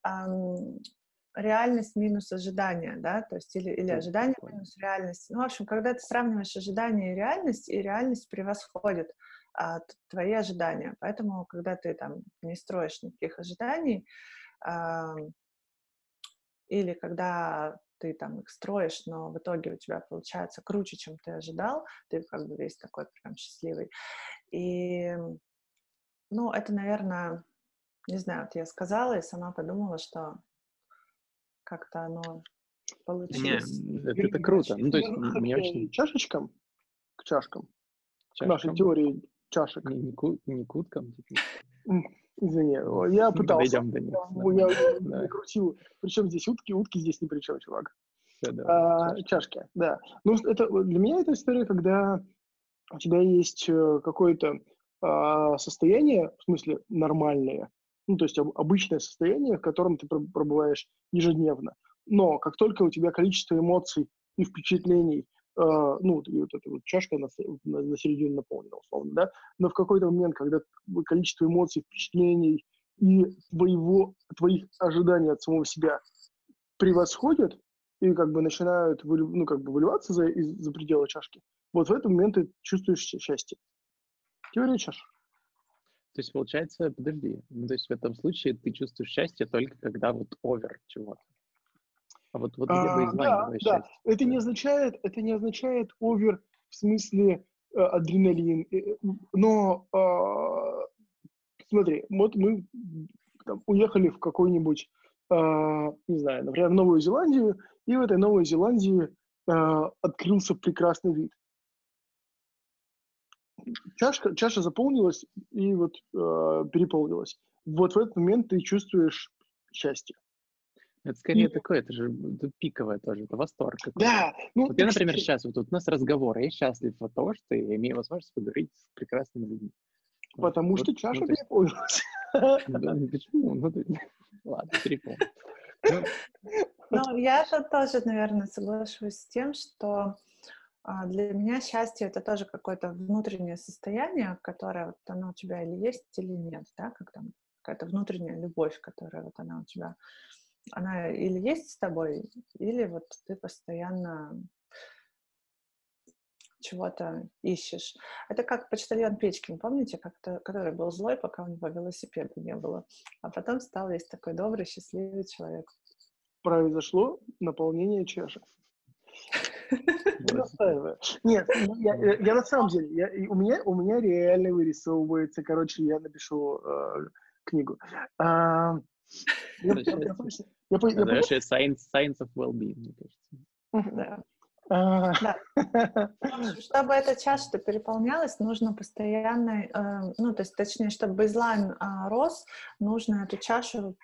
эм, реальность минус ожидания, да, то есть или, или ожидание минус реальность. Ну, в общем, когда ты сравниваешь ожидание и реальность, и реальность превосходит а, твои ожидания. Поэтому, когда ты там не строишь никаких ожиданий, или когда ты там их строишь, но в итоге у тебя получается круче, чем ты ожидал, ты как бы весь такой прям счастливый. И, ну, это, наверное, не знаю, вот я сказала и сама подумала, что как-то оно получилось. Не, это, это круто. Ну, то есть, мне очень... Чашечкам? К чашкам. чашкам. К нашей теории чашек. Не, не, ку, не куткам. Извини, я (laughs) пытался. Дойдем до них. Я, я крутил. Причем здесь утки? Утки здесь ни при чем, чувак. Все, да, а, чашки. чашки, да. Ну, это, для меня это история, когда у тебя есть э, какое-то а, состояние, в смысле нормальное, ну, то есть обычное состояние, в котором ты пробываешь ежедневно. Но как только у тебя количество эмоций и впечатлений ну, и вот эта вот чашка на, на, на середине наполнена, условно, да, но в какой-то момент, когда количество эмоций, впечатлений и твоего, твоих ожиданий от самого себя превосходят и как бы начинают, ну, как бы выливаться за, за пределы чашки, вот в этот момент ты чувствуешь счастье. Теория чаш. То есть, получается, подожди, ну, то есть в этом случае ты чувствуешь счастье только когда вот овер чего-то. А вот, вот а, да, да. Это не означает, это не означает овер в смысле э, адреналин, э, но э, смотри, вот мы там, уехали в какой-нибудь, э, не знаю, например, в Новую Зеландию, и в этой Новой Зеландии э, открылся прекрасный вид. Чашка, чаша заполнилась и вот э, переполнилась. Вот в этот момент ты чувствуешь счастье. Это скорее и... такое, это же это пиковое тоже, это восторг. Какой-то. Да. Ну, вот я, например, что... сейчас, вот тут у нас разговор, я счастлив от того, что я имею возможность поговорить с прекрасными людьми. Потому вот, что чаша ну, переполнилась. Да, ну почему? Ну, ты... (laughs) Ладно, переполнил. Ну, ну я тоже, наверное, соглашусь с тем, что а, для меня счастье это тоже какое-то внутреннее состояние, которое вот оно у тебя или есть, или нет, да, как там какая-то внутренняя любовь, которая вот она у тебя она или есть с тобой, или вот ты постоянно чего-то ищешь. Это как почтальон Печкин, помните, как -то, который был злой, пока у него велосипеда не было, а потом стал весь такой добрый, счастливый человек. Произошло наполнение чаши. (laughs) Нет, ну, я, я на самом деле, я, у, меня, у меня реально вырисовывается, короче, я напишу э, книгу. А, Называешь science, science of well-being, мне кажется. Да. А. Чтобы эта чаша переполнялась, нужно постоянно, э, ну, то есть, точнее, чтобы бейзлайн рос, нужно эту чашу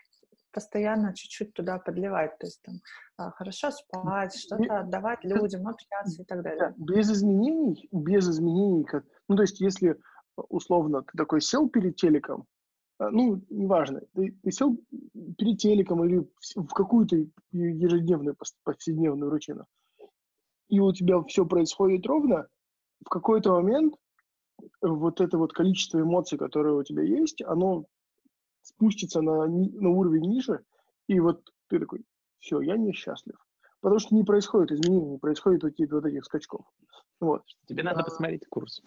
постоянно чуть-чуть туда подливать, то есть там а, хорошо спать, что-то отдавать людям, общаться и так далее. Без изменений, без изменений, как, ну, то есть, если условно ты такой сел перед телеком, ну, неважно, ты, ты сел перед телеком или в, какую-то ежедневную, повседневную рутину, и у тебя все происходит ровно, в какой-то момент вот это вот количество эмоций, которые у тебя есть, оно спустится на, на уровень ниже, и вот ты такой, все, я несчастлив. Потому что не происходит изменений, не происходит вот, вот этих скачков. Вот. Тебе надо а... посмотреть курс.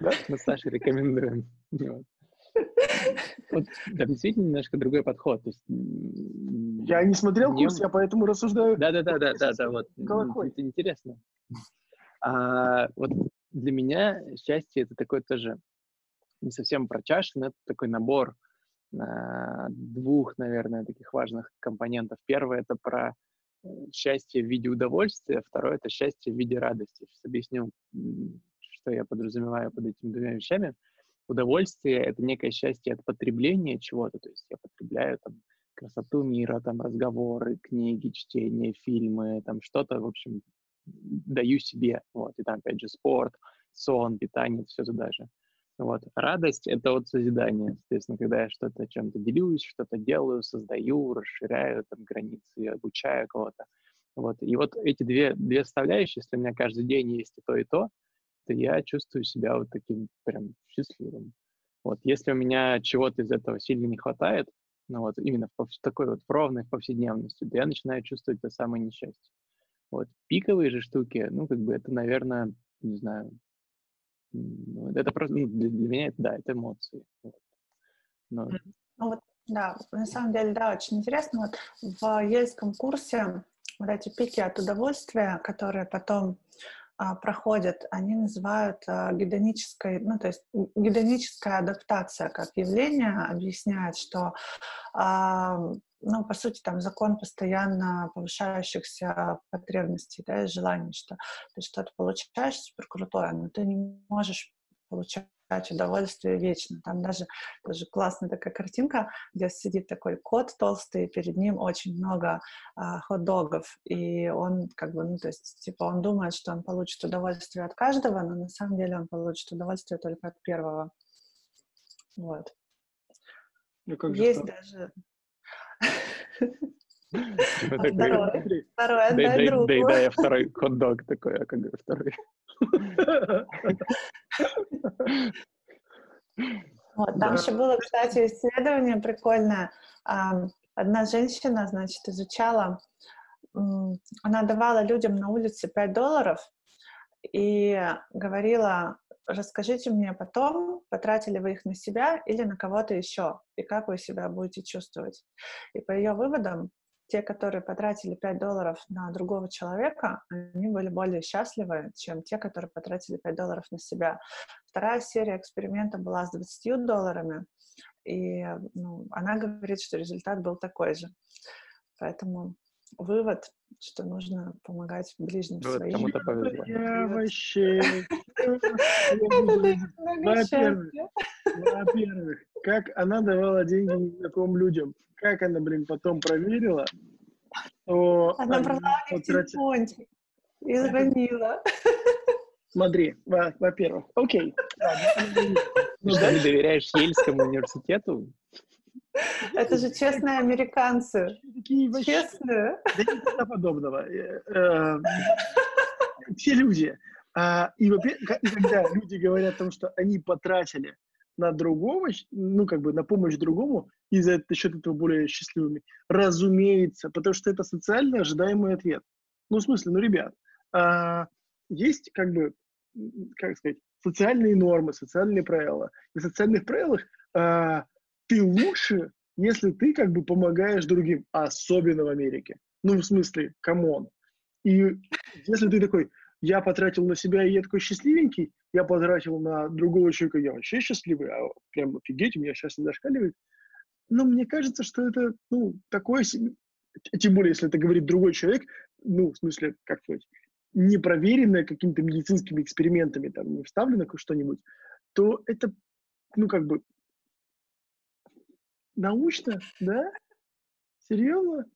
Да? Мы с Сашей рекомендуем. Вот, да, действительно немножко другой подход. То есть, я не смотрел мне... курс, я поэтому рассуждаю. Да, да, да, да, да, да, вот. Головой. Это интересно. А, вот для меня счастье это такой тоже не совсем про чашу, но это такой набор а, двух, наверное, таких важных компонентов. Первое это про э, счастье в виде удовольствия, второе это счастье в виде радости. Сейчас объясню, что я подразумеваю под этими двумя вещами удовольствие — это некое счастье от потребления чего-то, то есть я потребляю там красоту мира, там разговоры, книги, чтение, фильмы, там что-то, в общем, даю себе, вот, и там, опять же, спорт, сон, питание, все туда же. Вот. Радость — это вот созидание, соответственно, когда я что-то чем-то делюсь, что-то делаю, создаю, расширяю там границы, обучаю кого-то. Вот. И вот эти две, две составляющие, если у меня каждый день есть и то, и то я чувствую себя вот таким прям счастливым. Вот, если у меня чего-то из этого сильно не хватает, ну вот, именно в такой вот ровной повседневности, то я начинаю чувствовать это самое несчастье. Вот, пиковые же штуки, ну, как бы это, наверное, не знаю, ну, это просто, ну, для, для меня это, да, это эмоции. Вот. Но... Ну, вот, да, на самом деле, да, очень интересно. Вот в ельском курсе вот эти пики от удовольствия, которые потом проходят, они называют а, гедонической, ну, то есть гедоническая адаптация как явление объясняет, что, а, ну, по сути, там закон постоянно повышающихся потребностей, да, и желаний, что ты что-то получаешь супер но ты не можешь получать удовольствие вечно. Там даже тоже классная такая картинка, где сидит такой кот толстый, перед ним очень много а, хот-догов, и он как бы, ну, то есть, типа, он думает, что он получит удовольствие от каждого, но на самом деле он получит удовольствие только от первого. Вот. Ну, как Есть же даже... (laughs) Второй, второй отдай другу. Да, я второй хот-дог такой, а как второй. Вот, там еще было, кстати, исследование прикольное. Одна женщина, значит, изучала, она давала людям на улице 5 долларов и говорила, расскажите мне потом, потратили вы их на себя или на кого-то еще, и как вы себя будете чувствовать. И по ее выводам, те, которые потратили 5 долларов на другого человека, они были более счастливы, чем те, которые потратили 5 долларов на себя. Вторая серия эксперимента была с 20 долларами, и ну, она говорит, что результат был такой же. Поэтому вывод, что нужно помогать ближним вот, своим. Кому-то повезло. Я вообще... Во-первых, как она давала деньги незнакомым людям. Как она, блин, потом проверила, то... Она продала телефончик и звонила. Смотри, во-первых, окей. Ну, не доверяешь Ельскому университету? Это же честные американцы. Честные. Да никогда подобного. Э, э, все люди. А, и когда люди говорят о том, что они потратили на другого, ну, как бы на помощь другому, и за счет этого более счастливыми, разумеется, потому что это социально ожидаемый ответ. Ну, в смысле, ну, ребят, а, есть как бы, как сказать, социальные нормы, социальные правила. И в социальных правилах а, ты лучше, если ты как бы помогаешь другим, особенно в Америке. Ну, в смысле, come on. И если ты такой, я потратил на себя, и я такой счастливенький, я потратил на другого человека, я вообще счастливый, а прям офигеть, у меня счастье зашкаливает. Но мне кажется, что это, ну, такое, тем более, если это говорит другой человек, ну, в смысле, как сказать, не проверенное какими-то медицинскими экспериментами, там, не вставлено что-нибудь, то это, ну, как бы, научно, да? Серьезно?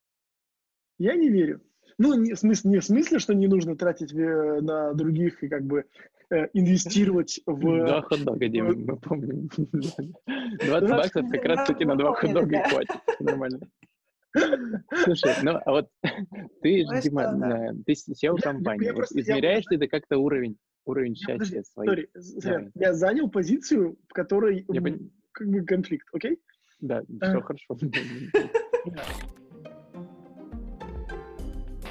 Я не верю. Ну, не в, смысле, не в смысле, что не нужно тратить э, на других и как бы э, инвестировать (laughs) в... Два хот-дога, Дима, мы помним. (laughs) 20 баксов как раз-таки на два (laughs) хот-дога хватит. Нормально. Слушай, ну а вот ты, Знаешь, Дима, что, да. ты SEO компании, я, я вот измеряешь я... ли ты как-то уровень, уровень счастья? Sorry, я занял позицию, в которой я как бы конфликт, окей? Да, все хорошо. (laughs)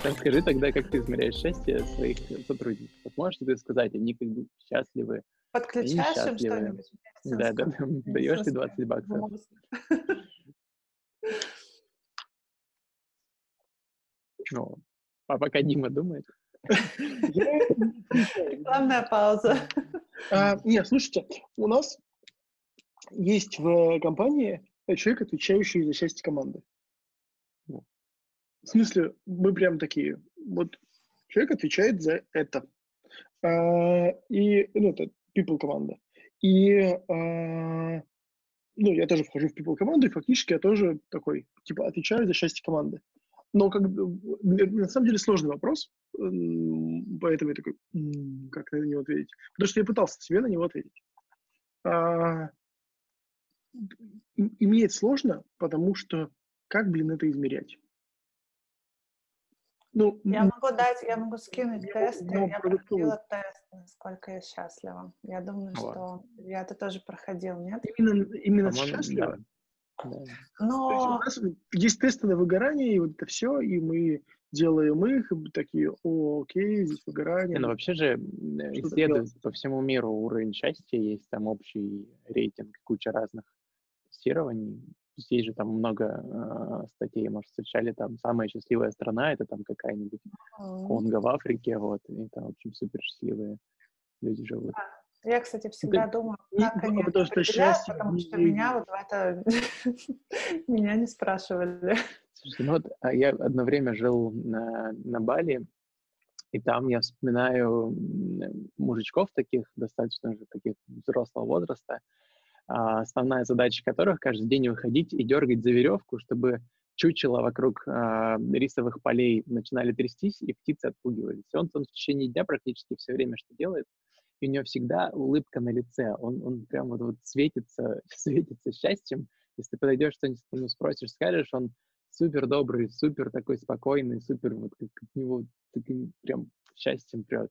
Расскажи тогда, как ты измеряешь счастье своих сотрудников. Вот можешь ли ты сказать, они как бы счастливы, Подключаешь им что-нибудь? Да, да, даешь ли 20 баксов? (laughs) Ну, а пока Дима думает. (laughs) Рекламная пауза. А, нет, слушайте, у нас есть в компании человек, отвечающий за счастье команды. В смысле, мы прям такие, вот человек отвечает за это. А, и, ну, это people команда. И, а, ну, я тоже вхожу в people команду, и фактически я тоже такой, типа, отвечаю за счастье команды. Но как, на самом деле сложный вопрос, поэтому я такой, как на него ответить? Потому что я пытался себе на него ответить. А, иметь сложно, потому что как, блин, это измерять? Ну, я могу дать, я могу скинуть тест. Я проходила тест, насколько я счастлива. Я думаю, вот. что я это тоже проходил, нет? Именно, именно счастлива? Да. Но... есть у нас есть тесты на выгорание, и вот это все, и мы делаем их, и такие, о, окей, здесь выгорание. Не, ну вообще же исследуют по всему миру уровень счастья, есть там общий рейтинг, куча разных тестирований. Здесь же там много э, статей, может, встречали, там самая счастливая страна, это там какая-нибудь Конго в Африке, вот, и там, в общем, супер счастливые люди живут. Я, кстати, всегда это думаю, как они потому что счастье, потому что меня вот в это (laughs) меня не спрашивали. Слушай, ну вот а я одно время жил на, на Бали, и там я вспоминаю мужичков таких, достаточно уже таких взрослого возраста, основная задача которых каждый день выходить и дергать за веревку, чтобы чучело вокруг э, рисовых полей начинали трястись, и птицы отпугивались. Он, он в течение дня практически все время что делает – и у него всегда улыбка на лице, он, он прям вот, вот светится, (laughs) светится счастьем. Если ты подойдешь, что-нибудь ему спросишь, скажешь, он супер добрый, супер такой спокойный, супер вот как от него таким прям счастьем прет.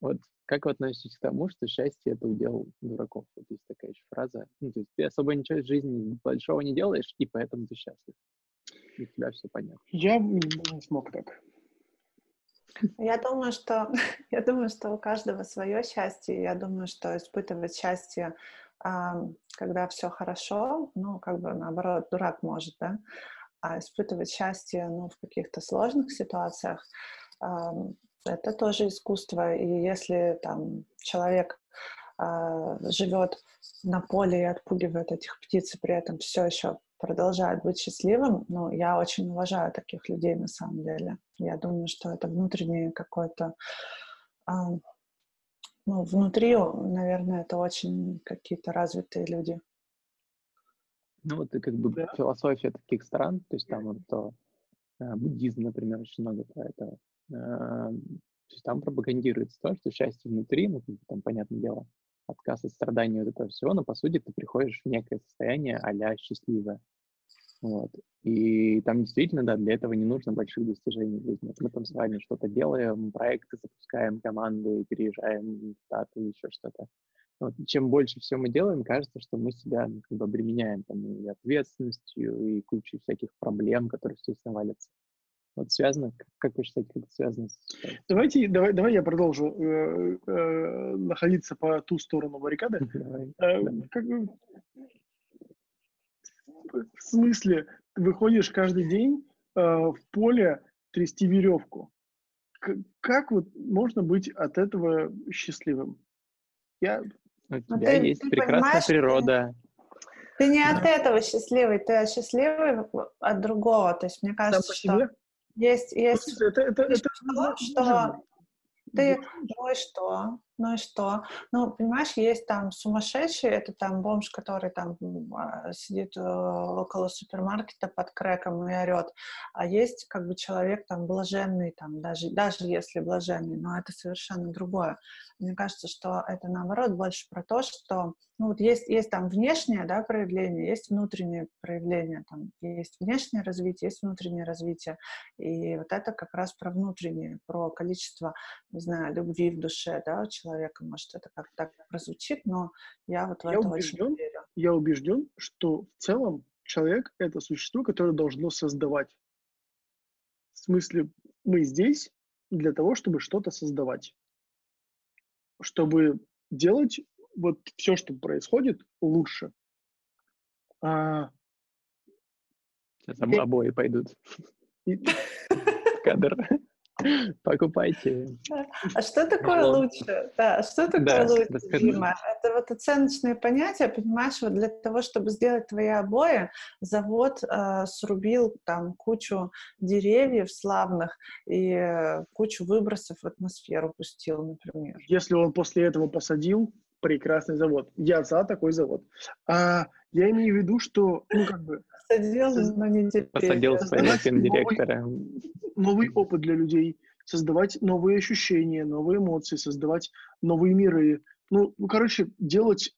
Вот как вы относитесь к тому, что счастье — это удел дураков? Вот есть такая еще фраза. Ну, то есть ты особо ничего в жизни большого не делаешь, и поэтому ты счастлив. И у тебя все понятно. Я не смог так. Я думаю, что (laughs) я думаю, что у каждого свое счастье. Я думаю, что испытывать счастье, когда все хорошо, ну, как бы наоборот, дурак может, да, а испытывать счастье, ну, в каких-то сложных ситуациях, это тоже искусство. И если там человек а, живет на поле и отпугивает этих птиц, и при этом все еще продолжает быть счастливым, ну, я очень уважаю таких людей на самом деле. Я думаю, что это внутреннее какое-то... А, ну, внутри, наверное, это очень какие-то развитые люди. Ну, вот и как бы да. философия таких стран, то есть там вот то, э, буддизм, например, очень много про это. Э, то есть там пропагандируется то, что счастье внутри, ну, там, понятное дело, отказ от страданий вот этого всего, но по сути ты приходишь в некое состояние а-ля счастливое. Вот. И там действительно, да, для этого не нужно больших достижений в жизни. Мы там с вами что-то делаем, проекты запускаем, команды, переезжаем в Штаты, еще что-то. Вот. Чем больше всего мы делаем, кажется, что мы себя ну, как бы обременяем там, и ответственностью, и кучей всяких проблем, которые, естественно, валятся. Вот связано, как вы считаете, как это связано с... Давайте, давай, давай я продолжу э, э, находиться по ту сторону баррикады. (laughs) Давай. Э, как, в смысле, ты выходишь каждый день э, в поле трясти веревку. К- как вот можно быть от этого счастливым? Я... У тебя ты, есть ты прекрасная природа. Ты, ты не да. от этого счастливый, ты счастливый от другого. То есть мне кажется, что... Есть, есть. Это, это, это, это, что ты, ну и что? Ну и что? Ну, понимаешь, есть там сумасшедший, это там бомж, который там а, сидит э, около супермаркета под крэком и орет, а есть как бы человек там блаженный, там даже, даже если блаженный, но это совершенно другое. Мне кажется, что это наоборот больше про то, что ну, вот есть, есть там внешнее да, проявление, есть внутреннее проявление, там есть внешнее развитие, есть внутреннее развитие. И вот это как раз про внутреннее, про количество, не знаю, любви в душе да, человека. Может, это как-то так прозвучит, но я вот в я это убежден, очень верю. Я убежден, что в целом человек — это существо, которое должно создавать. В смысле, мы здесь для того, чтобы что-то создавать. Чтобы делать вот все, что происходит, лучше. А... Сейчас обои пойдут. И... Кадр. (laughs) Покупайте. А что такое лучше? Да, что такое да, лучше, расскажи. Дима? Это вот оценочные понятия, понимаешь, вот для того, чтобы сделать твои обои, завод э, срубил там кучу деревьев славных и э, кучу выбросов в атмосферу пустил, например. Если он после этого посадил прекрасный завод. Я за такой завод. А я имею в виду, что, ну, как бы... Посадил, но не теперь. Посадил своего директора. Новый, опыт для людей, создавать новые ощущения, новые эмоции, создавать новые миры. Ну, ну, короче, делать,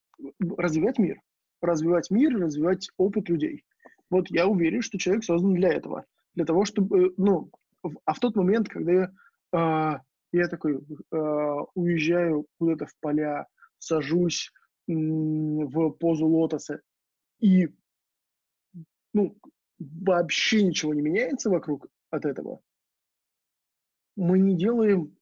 развивать мир. Развивать мир, развивать опыт людей. Вот я уверен, что человек создан для этого. Для того, чтобы, ну, а в тот момент, когда я, э, я такой э, уезжаю куда-то в поля, сажусь в позу лотоса, и ну, вообще ничего не меняется вокруг от этого, мы не делаем,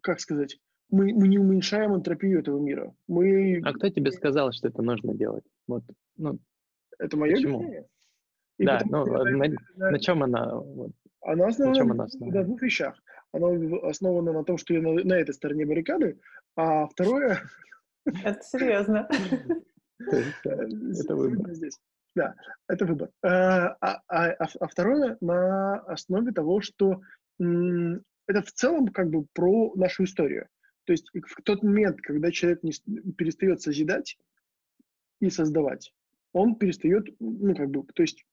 как сказать, мы, мы не уменьшаем энтропию этого мира. Мы... А кто тебе сказал, что это нужно делать? Вот, ну, это мое почему? мнение. И да, ну, на, на, на чем она? Вот, она основана на, чем она основана? на двух вещах. Она основана на том, что я на, на этой стороне баррикады, а второе, это серьезно. (laughs) (laughs) Это выбор. Да, это выбор. А, а, а, а второе на основе того, что это в целом как бы про нашу историю. То есть в тот момент, когда человек не, перестает созидать и создавать, он перестает, ну как бы, то есть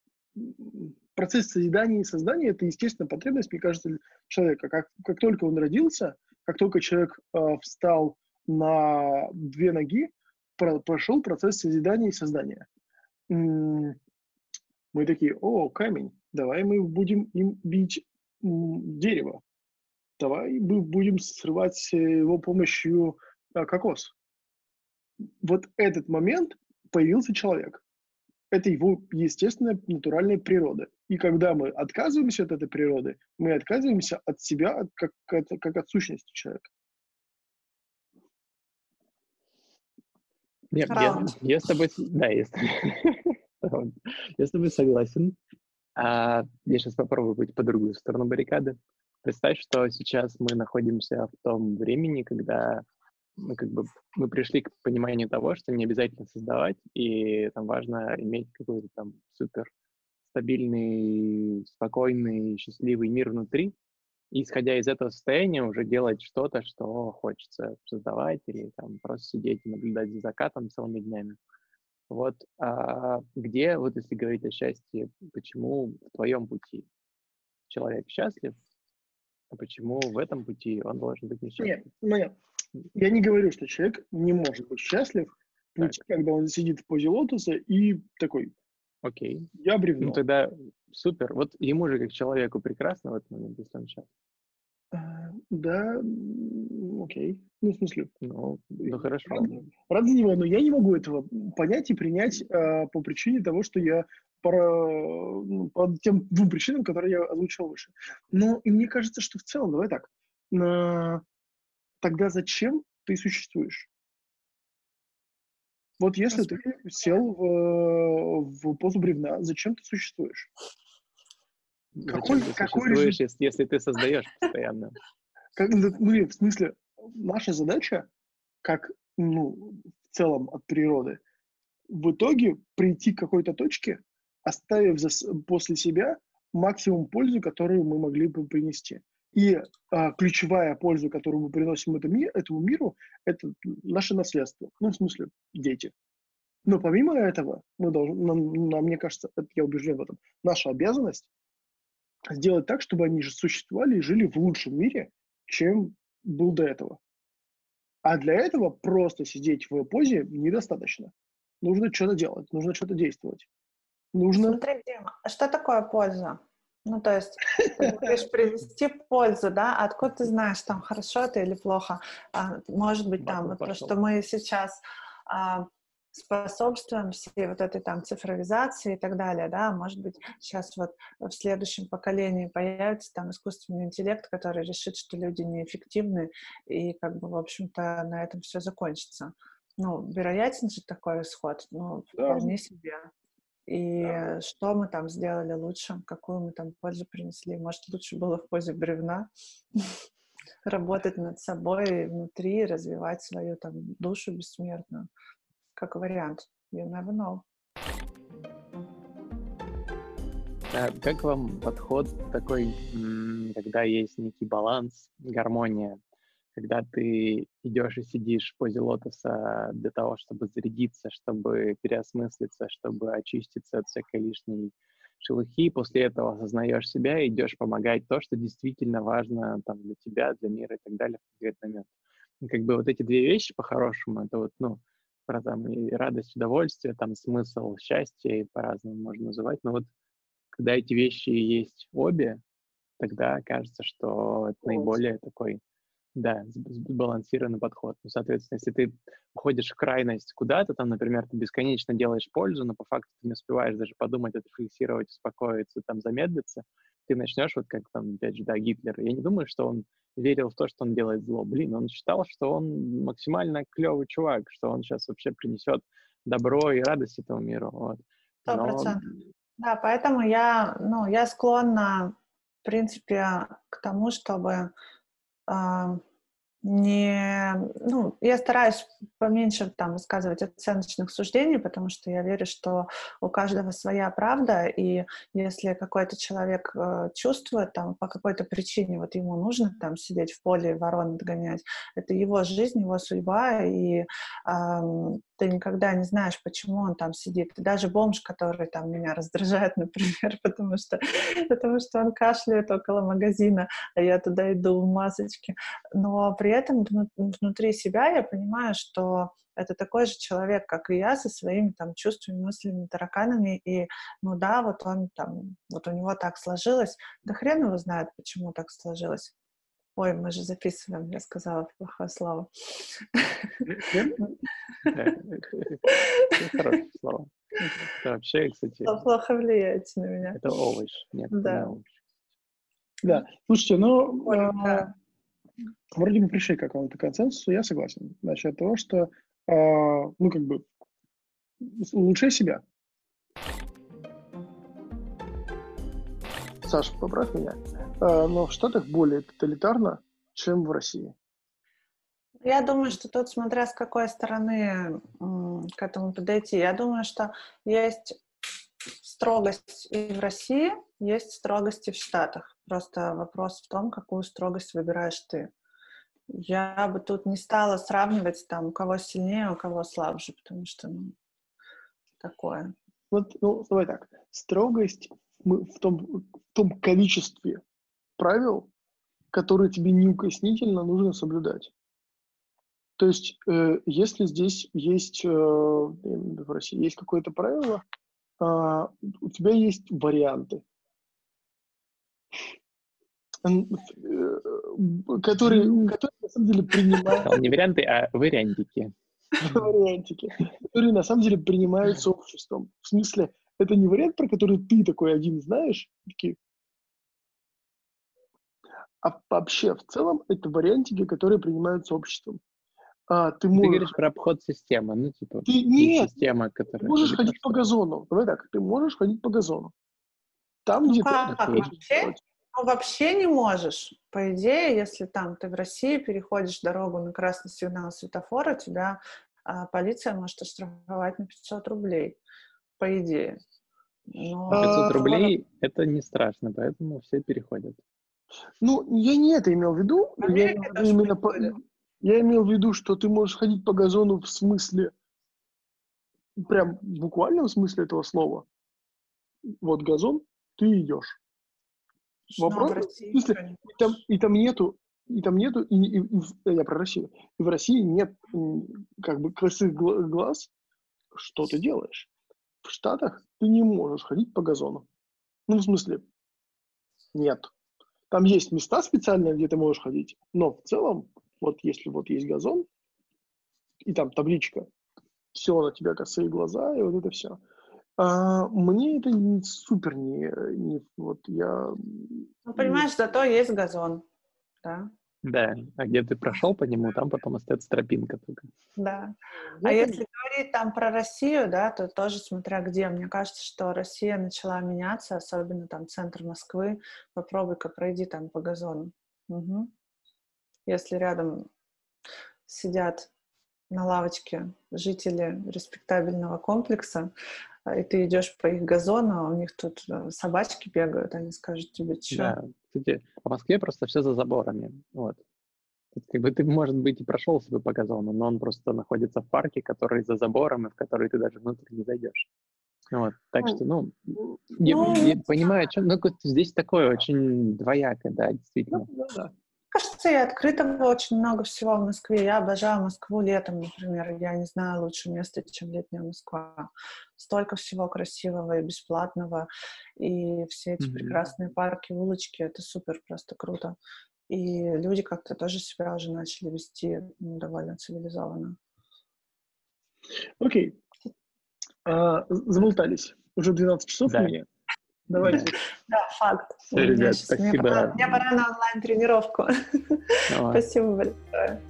процесс созидания и создания это естественная потребность, мне кажется, человека. Как, как только он родился, как только человек э, встал на две ноги прошел процесс созидания и создания. Мы такие, о, камень, давай мы будем им бить дерево, давай мы будем срывать его помощью а, кокос. Вот этот момент появился человек. Это его естественная, натуральная природа. И когда мы отказываемся от этой природы, мы отказываемся от себя как, как, как от сущности человека. Нет, я, я с тобой, да, я с, (laughs) я с тобой согласен. А, я сейчас попробую быть по другую сторону баррикады. Представь, что сейчас мы находимся в том времени, когда мы как бы мы пришли к пониманию того, что не обязательно создавать, и там важно иметь какой-то там супер стабильный, спокойный, счастливый мир внутри, и, исходя из этого состояния, уже делать что-то, что хочется создавать, или там просто сидеть и наблюдать за закатом целыми днями. Вот а где, вот если говорить о счастье, почему в твоем пути человек счастлив, а почему в этом пути он должен быть несчастлив? Нет, нет. Я не говорю, что человек не может быть счастлив в пути, когда он сидит в позе лотоса и такой, Окей. Я бревно. Ну тогда супер. Вот ему же как человеку прекрасно в этот момент, если он счастлив. А, да, окей. Ну, в смысле? Ну, ну хорошо. Рад, рад за него, но я не могу этого понять и принять э, по причине того, что я по, ну, по тем двум причинам, которые я озвучил выше. Но и мне кажется, что в целом, давай так, э, тогда зачем ты существуешь? Вот если ты сел в, в позу бревна, зачем ты существуешь? Какой, ты какой существуешь, если, если ты создаешь постоянно? Как, ну, в смысле, наша задача, как ну, в целом от природы, в итоге прийти к какой-то точке, оставив за, после себя максимум пользы, которую мы могли бы принести. И а, ключевая польза, которую мы приносим этому, этому миру, это наше наследство. Ну, в смысле, дети. Но помимо этого, мы должны, нам, нам, мне кажется, это, я убежден в этом, наша обязанность сделать так, чтобы они же существовали и жили в лучшем мире, чем был до этого. А для этого просто сидеть в позе недостаточно. Нужно что-то делать, нужно что-то действовать. Нужно... Смотри, Дима, а что такое польза? Ну, то есть ты говоришь привести пользу, да? Откуда ты знаешь, там хорошо это или плохо? А, может быть, там вот то, что мы сейчас а, способствуем всей вот этой там цифровизации и так далее, да, может быть, сейчас вот в следующем поколении появится там искусственный интеллект, который решит, что люди неэффективны, и как бы, в общем-то, на этом все закончится. Ну, вероятен же такой исход, ну, да. вполне себе. И да. что мы там сделали лучше, какую мы там пользу принесли. Может, лучше было в позе бревна (laughs) работать над собой внутри, развивать свою там душу бессмертную как вариант. You never know. А как вам подход такой, когда есть некий баланс, гармония, когда ты идешь и сидишь в позе лотоса для того, чтобы зарядиться, чтобы переосмыслиться, чтобы очиститься от всякой лишней шелухи, после этого осознаешь себя и идешь помогать то, что действительно важно там, для тебя, для мира и так далее в конкретный момент. И как бы вот эти две вещи по-хорошему, это вот, ну, про там и радость, удовольствие, там смысл, счастье, по-разному можно называть. Но вот когда эти вещи есть обе, тогда кажется, что это наиболее такой, да, сбалансированный подход. Ну, соответственно, если ты уходишь в крайность куда-то, там, например, ты бесконечно делаешь пользу, но по факту ты не успеваешь даже подумать, отрефлексировать, успокоиться, там, замедлиться, ты начнешь, вот как там, опять же, да, Гитлер. Я не думаю, что он верил в то, что он делает зло. Блин, он считал, что он максимально клевый чувак, что он сейчас вообще принесет добро и радость этому миру. Вот. Сто процентов. Но... Да, поэтому я, ну, я склонна, в принципе, к тому, чтобы э, не, ну, я стараюсь поменьше там высказывать оценочных суждений, потому что я верю, что у каждого своя правда, и если какой-то человек э, чувствует там по какой-то причине, вот ему нужно там сидеть в поле ворон отгонять, это его жизнь, его судьба, и э, ты никогда не знаешь, почему он там сидит. И даже бомж, который там меня раздражает, (laughs) например, потому что, потому что он кашляет около магазина, а я туда иду в масочке. Но при этом внутри себя я понимаю, что это такой же человек, как и я, со своими там чувствами, мыслями, тараканами, и, ну да, вот он там, вот у него так сложилось, да хрен его знает, почему так сложилось. Ой, мы же записываем, я сказала плохое слово. (laughs) Хорошее слово. Это вообще, кстати... Плохо влияет на меня. Это овощ. Нет, да. Да, слушайте, ну, а, вроде мы пришли к какому-то консенсусу, я согласен. Насчет того, что, а, ну, как бы, улучшай себя. Саша, поправь меня. А, но в Штатах более тоталитарно, чем в России. Я думаю, что тут, смотря с какой стороны к этому подойти, я думаю, что есть строгость и в России, есть строгость и в Штатах. Просто вопрос в том, какую строгость выбираешь ты. Я бы тут не стала сравнивать, там, у кого сильнее, у кого слабже, потому что, ну, такое. Вот, ну, давай так. Строгость в том, в том количестве правил, которые тебе неукоснительно нужно соблюдать. То есть, э, если здесь есть, э, в России есть какое-то правило, э, у тебя есть варианты, э, которые, которые на самом деле принимают... Не варианты, а вариантики. Вариантики, которые на самом деле принимаются обществом. В смысле, это не вариант, про который ты такой один знаешь, такие, а вообще в целом это вариантики, которые принимаются обществом. А, ты, можешь... ты говоришь про обход системы, ну типа ты, нет, система, которая... Ты можешь ходить по газону. Давай так, ты можешь ходить по газону. Там, ну, где как? ты вообще, ну, вообще не можешь. По идее, если там ты в России переходишь дорогу на красный сигнал светофора, тебя а, полиция может оштрафовать на 500 рублей. По идее. Но... 500 рублей — это не страшно, поэтому все переходят. Ну, я не это имел в виду. Я, именно по, я имел в виду, что ты можешь ходить по газону в смысле, прям в буквальном смысле этого слова. Вот газон, ты идешь. Вопрос, в смысле, и, там, и там нету, и там нету, и, и, и, я про Россию, и в России нет как бы красивых глаз, что ты делаешь. В Штатах ты не можешь ходить по газону. Ну, в смысле, нет. Там есть места специальные, где ты можешь ходить, но в целом, вот если вот есть газон, и там табличка, все на тебя косые глаза, и вот это все. А, мне это не супер не, не вот я. Ну понимаешь, не... зато есть газон, да. Да, а где ты прошел по нему, там потом остается тропинка только. Да. А если говорить там про Россию, да, то тоже смотря где. Мне кажется, что Россия начала меняться, особенно там центр Москвы. Попробуй-ка пройди там по газону. Угу. Если рядом сидят на лавочке жители респектабельного комплекса, и ты идешь по их газону, а у них тут э, собачки бегают, они скажут тебе, что. Да, кстати, в Москве просто все за заборами. Вот. Тут, как бы ты, может быть, и прошел себе по газону, но он просто находится в парке, который за забором, и в который ты даже внутрь не зайдешь. Вот, так что, ну, ну я, я понимаю, что, ну, здесь такое очень двоякое, да, действительно. Ну, да кажется, и открытого очень много всего в Москве. Я обожаю Москву летом, например. Я не знаю лучше места, чем летняя Москва. Столько всего красивого и бесплатного. И все эти mm-hmm. прекрасные парки, улочки. Это супер, просто круто. И люди как-то тоже себя уже начали вести ну, довольно цивилизованно. Окей. Okay. А, заболтались. Уже 12 часов да. мне. Давайте. (laughs) Да, факт. Все, ребят, спасибо. Мне пора, мне пора на онлайн-тренировку. (laughs) Спасибо большое.